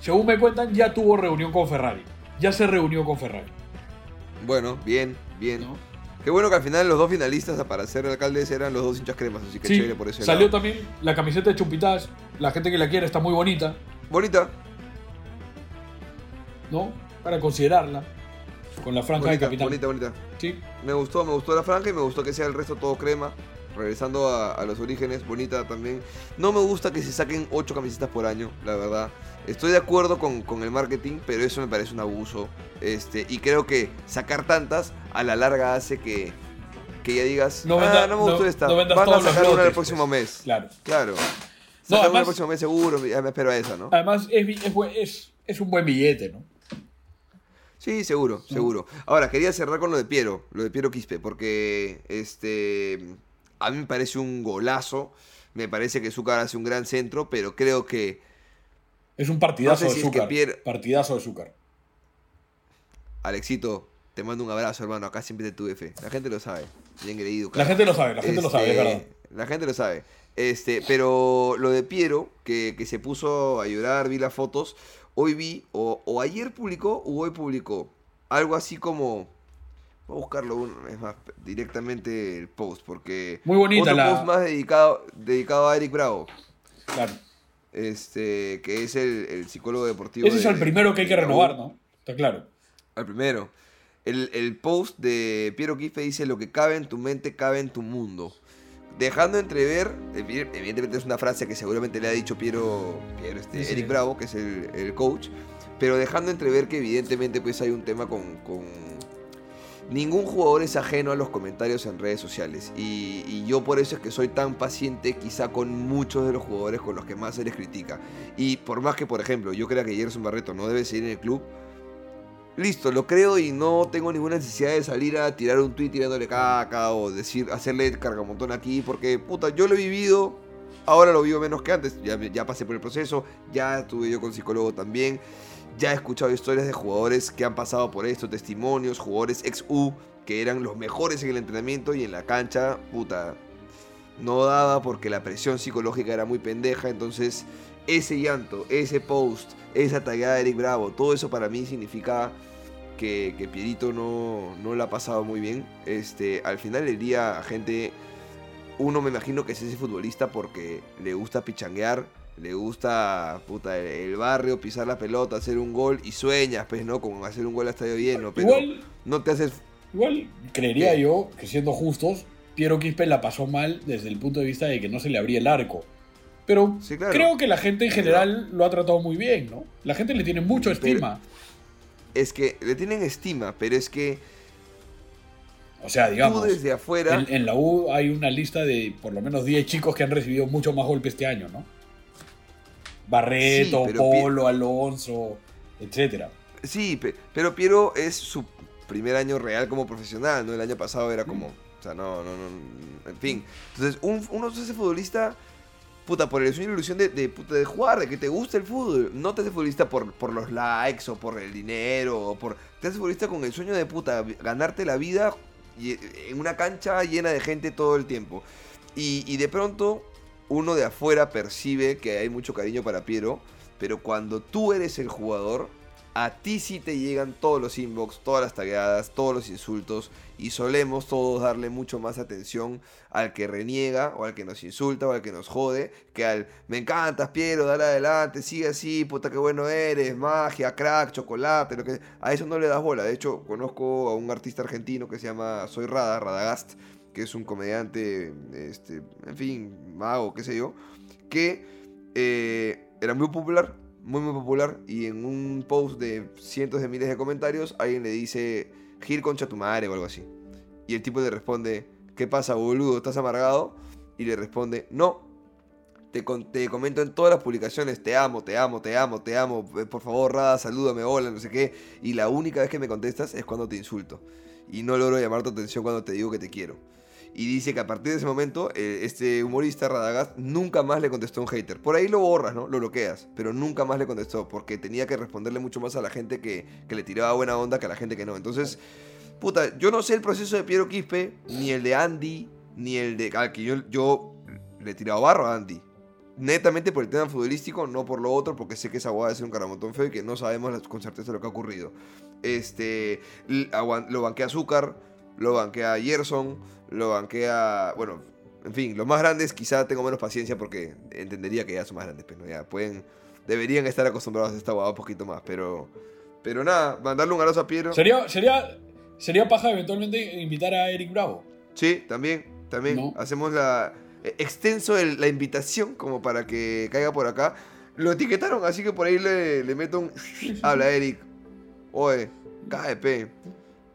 según me cuentan, ya tuvo reunión con Ferrari. Ya se reunió con Ferrari. Bueno, bien, bien. ¿no? Qué bueno que al final los dos finalistas para ser alcaldes eran los dos hinchas cremas, así que Sí, chévere por eso. salió también la camiseta de Chumpitas. La gente que la quiere está muy bonita. Bonita, ¿no? Para considerarla. Con la franja de bonita, capitán. bonita, bonita. Sí. Me gustó, me gustó la franja y me gustó que sea el resto todo crema. Regresando a, a los orígenes, bonita también. No me gusta que se saquen 8 camisetas por año, la verdad. Estoy de acuerdo con, con el marketing, pero eso me parece un abuso. Este, y creo que sacar tantas a la larga hace que, que ya digas, No "Ah, venda- no me gustó no- esta. no vendas Van a sacar una el próximo pues". mes. Claro. Claro. No, una además- el próximo mes seguro, ya me espero a esa, ¿no? Además, es, es, es, es un buen billete, ¿no? Sí, seguro, seguro. Ahora, quería cerrar con lo de Piero, lo de Piero Quispe, porque este a mí me parece un golazo. Me parece que Zúcar hace un gran centro, pero creo que Es un partidazo No sé de es que. Pierre- Partidazo de azúcar. Alexito, te mando un abrazo, hermano. Acá siempre te tuve fe. La gente lo sabe. Bien creído. La gente lo sabe, la gente lo sabe, es Este, verdad. La gente lo sabe. Este, pero lo de Piero, que, que se puso a llorar, vi las fotos. Hoy vi, o, o ayer publicó, o hoy publicó. Algo así como. Voy a buscarlo, un- es más, directamente el post, porque. Muy bonita otro la- post más dedicado, dedicado a Eric Bravo, Claro. este, que es el, el psicólogo deportivo. Ese es el primero que hay que renovar, ¿no? Está claro. Al primero. El, el post de Piero Quispe dice: Lo que cabe en tu mente cabe en tu mundo. Dejando entrever, evi- evidentemente es una frase que seguramente le ha dicho Piero, Piero, este, Sí, sí. Eric Bravo, que es el, el coach, pero dejando entrever que evidentemente pues hay un tema con, con- Ningún jugador es ajeno a los comentarios en redes sociales. Y, yo por eso es que soy tan paciente quizá con muchos de los jugadores con los que más se les critica. Y por más que, por ejemplo, yo crea que Gerson Barreto no debe seguir en el club, listo, lo creo y no tengo ninguna necesidad de salir a tirar un tweet tirándole caca o decir, hacerle cargamontón aquí, porque puta, yo lo he vivido, ahora lo vivo menos que antes, ya, ya pasé por el proceso, ya estuve yo con psicólogo también, ya he escuchado historias de jugadores que han pasado por esto, testimonios, jugadores ex-U que eran los mejores en el entrenamiento y en la cancha, puta, no daba porque la presión psicológica era muy pendeja, entonces ese llanto, ese post, esa tallada de Eric Bravo, todo eso para mí significa que, que Pierito no, no la ha pasado muy bien. Este, al final del día, gente, uno me imagino que es ese futbolista porque le gusta pichanguear, le gusta puta, el, el barrio, pisar la pelota, hacer un gol y sueñas, pues, ¿no? Con hacer un gol a estadio lleno, pero Igual, no te haces... igual creería ¿Qué? yo que siendo justos, Piero Quispe la pasó mal desde el punto de vista de que no se le abría el arco. Pero Sí, claro. creo que la gente en general lo ha tratado muy bien, ¿no? La gente le tiene mucho estima. Es que le tienen estima, pero es que O sea, digamos, tú desde afuera... en, en la U hay una lista de por lo menos 10 chicos que han recibido mucho más golpes este año, ¿no? Barreto, Sí, Polo, Alonso, etcétera. Sí, pe- pero Piero es su primer año real como profesional, ¿no? El año pasado era como, o sea, no, no, no, en fin. Entonces, un- uno se hace futbolista, puta, por el sueño y la ilusión de, de, puta, de jugar, de que te guste el fútbol. No te haces futbolista por, por los likes o por el dinero, o por... Te haces futbolista con el sueño de, puta, ganarte la vida y- en una cancha llena de gente todo el tiempo. Y, y de pronto uno de afuera percibe que hay mucho cariño para Piero, pero cuando tú eres el jugador, a ti sí te llegan todos los inbox, todas las tagueadas, todos los insultos, y solemos todos darle mucho más atención al que reniega, o al que nos insulta, o al que nos jode, que al me encantas, Piero, dale adelante, sigue así, puta que bueno eres, magia, crack, chocolate, lo que a eso no le das bola. De hecho, conozco a un artista argentino que se llama Soy Rada, Radagast, que es un comediante, este, en fin, mago, qué sé yo, que eh, era muy popular, muy muy popular, y en un post de cientos de miles de comentarios, alguien le dice, Gil concha tu madre o algo así. Y el tipo le responde, ¿qué pasa, boludo? ¿Estás amargado? Y le responde, no. Te, te comento en todas las publicaciones, te amo, te amo, te amo, te amo, eh, por favor, Rada, salúdame, hola, no sé qué. Y la única vez que me contestas es cuando te insulto. Y no logro llamar tu atención cuando te digo que te quiero. Y dice que a partir de ese momento, eh, este humorista Radagast nunca más le contestó a un hater. Por ahí lo borras, ¿no? Lo bloqueas. Pero nunca más le contestó. Porque tenía que responderle mucho más a la gente que, que le tiraba buena onda que a la gente que no. Entonces, puta, yo no sé el proceso de Piero Quispe, ni el de Andy, ni el de. Al que yo, yo le he tirado barro a Andy. Netamente por el tema futbolístico, no por lo otro, porque sé que esa guada es un caramotón feo y que no sabemos con certeza lo que ha ocurrido. Este, lo banquea Azúcar, lo banquea Gerson, lo banquea. Bueno, en fin, los más grandes quizá tengo menos paciencia porque entendería que ya son más grandes, pero ya pueden. Deberían estar acostumbrados a esta guada un poquito más, pero. Pero nada, mandarle un abrazo a Piero. Sería, sería, sería paja eventualmente invitar a Eric Bravo. Sí, también, también. No. Hacemos la. eh, Extenso el- la invitación como para que caiga por acá. Lo etiquetaron, así que por ahí le, le meto un. Habla Eric. Oye, KDP.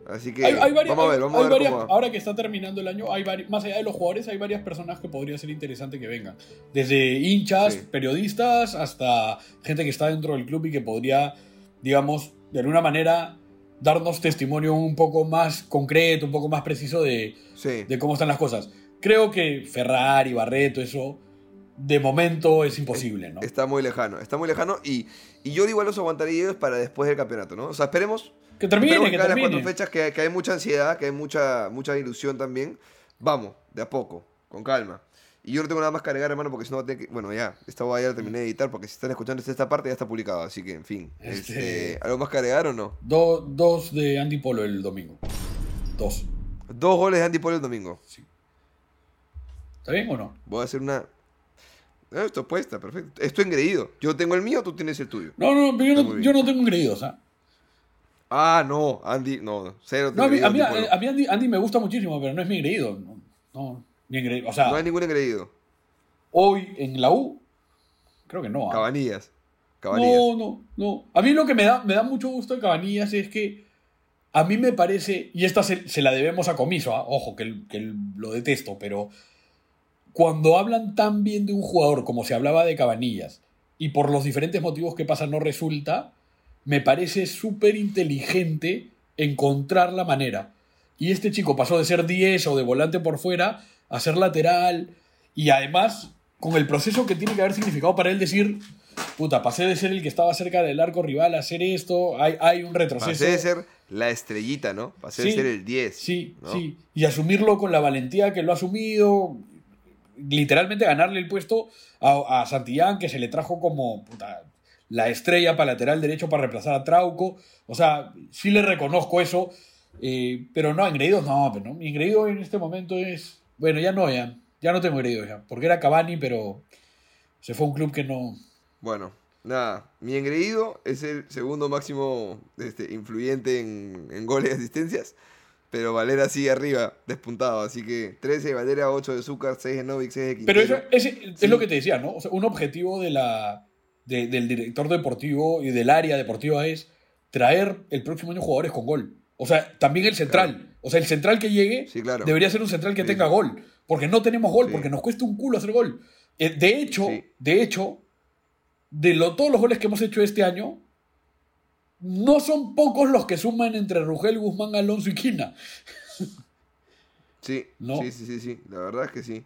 Así que Hay, hay varias- vamos a ver, vamos a ver varias- cómo va. ahora que está terminando el año, hay vari- más allá de los jugadores, hay varias personas que podría ser interesante que vengan. Desde hinchas, Sí. periodistas, hasta gente que está dentro del club y que podría, digamos, de alguna manera darnos testimonio un poco más concreto, un poco más preciso de, Sí. de cómo están las cosas. Creo que Ferrari, Barreto, eso, de momento es imposible, ¿no? Está muy lejano, está muy lejano y, y yo igual los aguantaría ellos para después del campeonato, ¿no? O sea, esperemos, Que termine, que acaben las termine. cuatro fechas, que, que hay mucha ansiedad, que hay mucha, mucha ilusión también. Vamos, de a poco, con calma. Y yo no tengo nada más que agregar, hermano, porque si no que... Bueno, ya, esta voy a ya la terminé de editar, porque si están escuchando esta parte ya está publicado, así que, en fin. Este- Este, ¿Algo más que agregar o no? Do- dos de Andy Polo el domingo. Dos. Dos goles de Andy Polo el domingo. ¿Está bien o no? Voy a hacer una... Eh, Esto puesta, perfecto. Esto engreído. Yo tengo el mío, tú tienes el tuyo. No, no, yo no, yo no tengo engreídos, ¿ah? Ah, no, Andy, no, cero. No, a mí, a mí- Andy Polo. a mí Andy, Andy me gusta muchísimo, pero no es mi engreído. No, no, mi engreído. O sea, No hay ningún engreído. hoy en la U, creo que no. ¿ah? Cabanillas. Cabanillas. No, no, no. A mí lo que me da, me da mucho gusto de Cabanillas es que a mí me parece, y esta se, se la debemos a Comiso, ¿ah? ojo, que, el- que el- lo detesto, pero cuando hablan tan bien de un jugador como se hablaba de Cabanillas, y por los diferentes motivos que pasan no resulta, me parece súper inteligente encontrar la manera. Y este chico pasó de ser 10 o de volante por fuera a ser lateral, y además con el proceso que tiene que haber significado para él decir, puta, pasé de ser el que estaba cerca del arco rival a hacer esto, hay, hay un retroceso. Pasé de ser la estrellita, ¿no? Pasé de ser el 10. Sí, ¿no? sí. Y asumirlo con la valentía que lo ha asumido. Literalmente ganarle el puesto a, a Santillán, que se le trajo como puta, la estrella para lateral derecho para reemplazar a Trauco. O sea, sí le reconozco eso. eh, pero no, engreídos no, pero no. Mi engreído en este momento es. Bueno, ya no, ya. Ya no tengo engreídos ya. Porque era Cavani, pero se fue a un club que no. Bueno, nada. Mi engreído es el segundo máximo este, influyente en, en goles y asistencias. Pero Valera sigue arriba, despuntado. Así que 13 de Valera, 8 de Zúcar, 6 de Novik, 6 de Quintero. Pero eso, ese Sí. es lo que te decía, ¿no? O sea, un objetivo de la, de- del director deportivo y del área deportiva es traer el próximo año jugadores con gol. O sea, también el central. O sea, el central que llegue Sí, claro. debería ser un central que Sí, tenga gol. Porque no tenemos gol, Sí. porque nos cuesta un culo hacer gol. Eh, de hecho, de hecho, de lo- todos los goles que hemos hecho este año, no son pocos los que suman entre Rugel, Guzmán, Alonso y Quina. Sí, No. sí, sí, sí, sí, la verdad es que sí.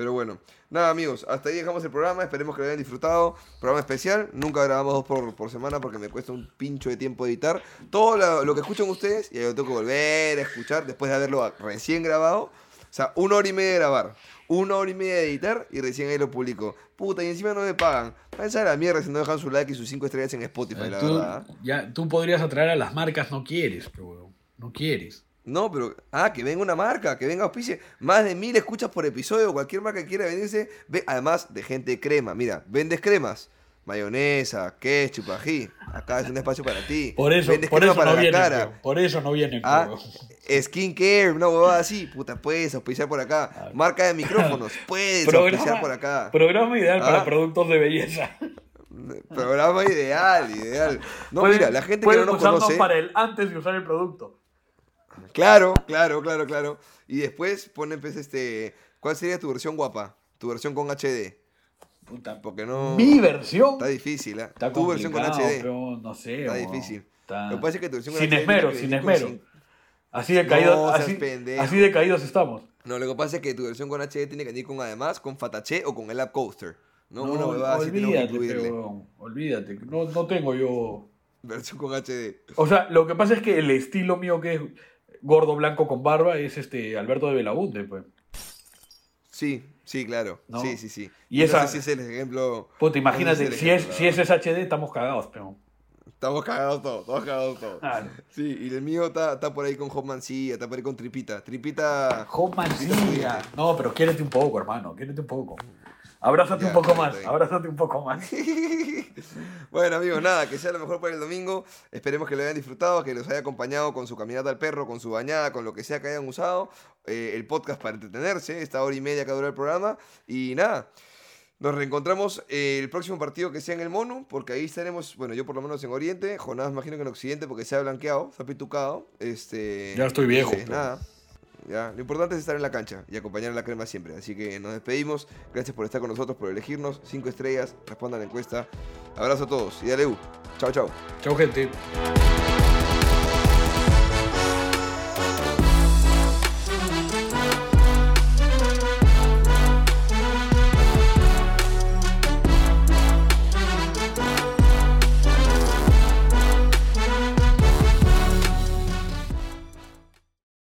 Pero bueno, nada amigos, hasta ahí dejamos el programa, esperemos que lo hayan disfrutado. Programa especial, nunca grabamos dos por, por semana porque me cuesta un pincho de tiempo editar. Todo lo, lo que escuchan ustedes, y yo tengo que volver a escuchar después de haberlo recién grabado. O sea, una hora y media de grabar, una hora y media de editar y recién ahí lo publico. Puta, y encima no me pagan. Váyanse a la mierda si no dejan su like y sus cinco estrellas en Spotify, la Eh, tú, verdad. ya, tú podrías atraer a las marcas, no quieres, pero no quieres. No, pero, ah, que venga una marca, que venga auspicie. Más de mil escuchas por episodio, cualquier marca que quiera venirse. Ve, además de gente crema. Mira, vendes cremas, mayonesa, ketchup, ají. Acá es un espacio para ti. Por eso, vendes por crema eso para no la vienen, cara. por eso no vienen. Ah, weón. skincare, una huevada así. Puta, puedes auspiciar por acá. Marca de micrófonos, puedes auspiciar por acá. programa ideal para Ah. productos de belleza. Programa ideal, ideal. No, Pueden- mira, la gente que no nos conoce. para el antes de usar el producto. Claro, claro, claro, claro. Y después ponen, pues, este. ¿Cuál sería tu versión guapa? Tu versión con HD. Puta, Porque no. Mi versión. Está difícil, ¿eh? Está Tu versión con HD. pero no sé. Está difícil. Está- Lo que pasa es que tu versión con Sin HD tiene esmero, que sin venir con esmero. Así de caídos, No así, así de caídos estamos. No, lo que pasa es que tu versión con HD tiene que venir con además con Fatache o con el App Coaster. No, No, una huevada así olvídate, incluirle. weón, olvídate. No, no tengo yo. Versión con HD. O sea, lo que pasa es que el estilo mío que es gordo blanco con barba es este Alberto de Belaunde, pues. Sí, sí, claro. ¿No? Sí, sí, sí. Y no esa- sé si es el ejemplo. Puta, imagínate, no sé si, es, si la ese es HD, estamos cagados, pero. Estamos cagados todos, estamos cagados todos. Claro. Sí, y el mío está, está por ahí con sí, está por ahí con Tripita. Tripita. Homan Tripita Silla. Fuente. No, pero quiérete un poco, hermano, quiérete un poco. Abrázate Ya, un poco más, abrázate un poco más. bueno amigos, nada, que sea lo mejor para el domingo. Esperemos que lo hayan disfrutado, que los haya acompañado con su caminata al perro, con su bañada, con lo que sea que hayan usado. eh, el podcast para entretenerse, esta hora y media que dura el programa. Y nada, nos reencontramos eh, el próximo partido que sea en el Mono, porque ahí estaremos, bueno, yo por lo menos en Oriente, Jonás imagino que en Occidente, porque se ha blanqueado, se ha pitucado. Este, Ya estoy viejo, pero- nada. Lo importante es estar en la cancha y acompañar a la crema siempre. Así que nos despedimos. Gracias por estar con nosotros, por elegirnos. Cinco estrellas, respondan la encuesta. Abrazo a todos y dale U. Chao, chao. Chau, gente.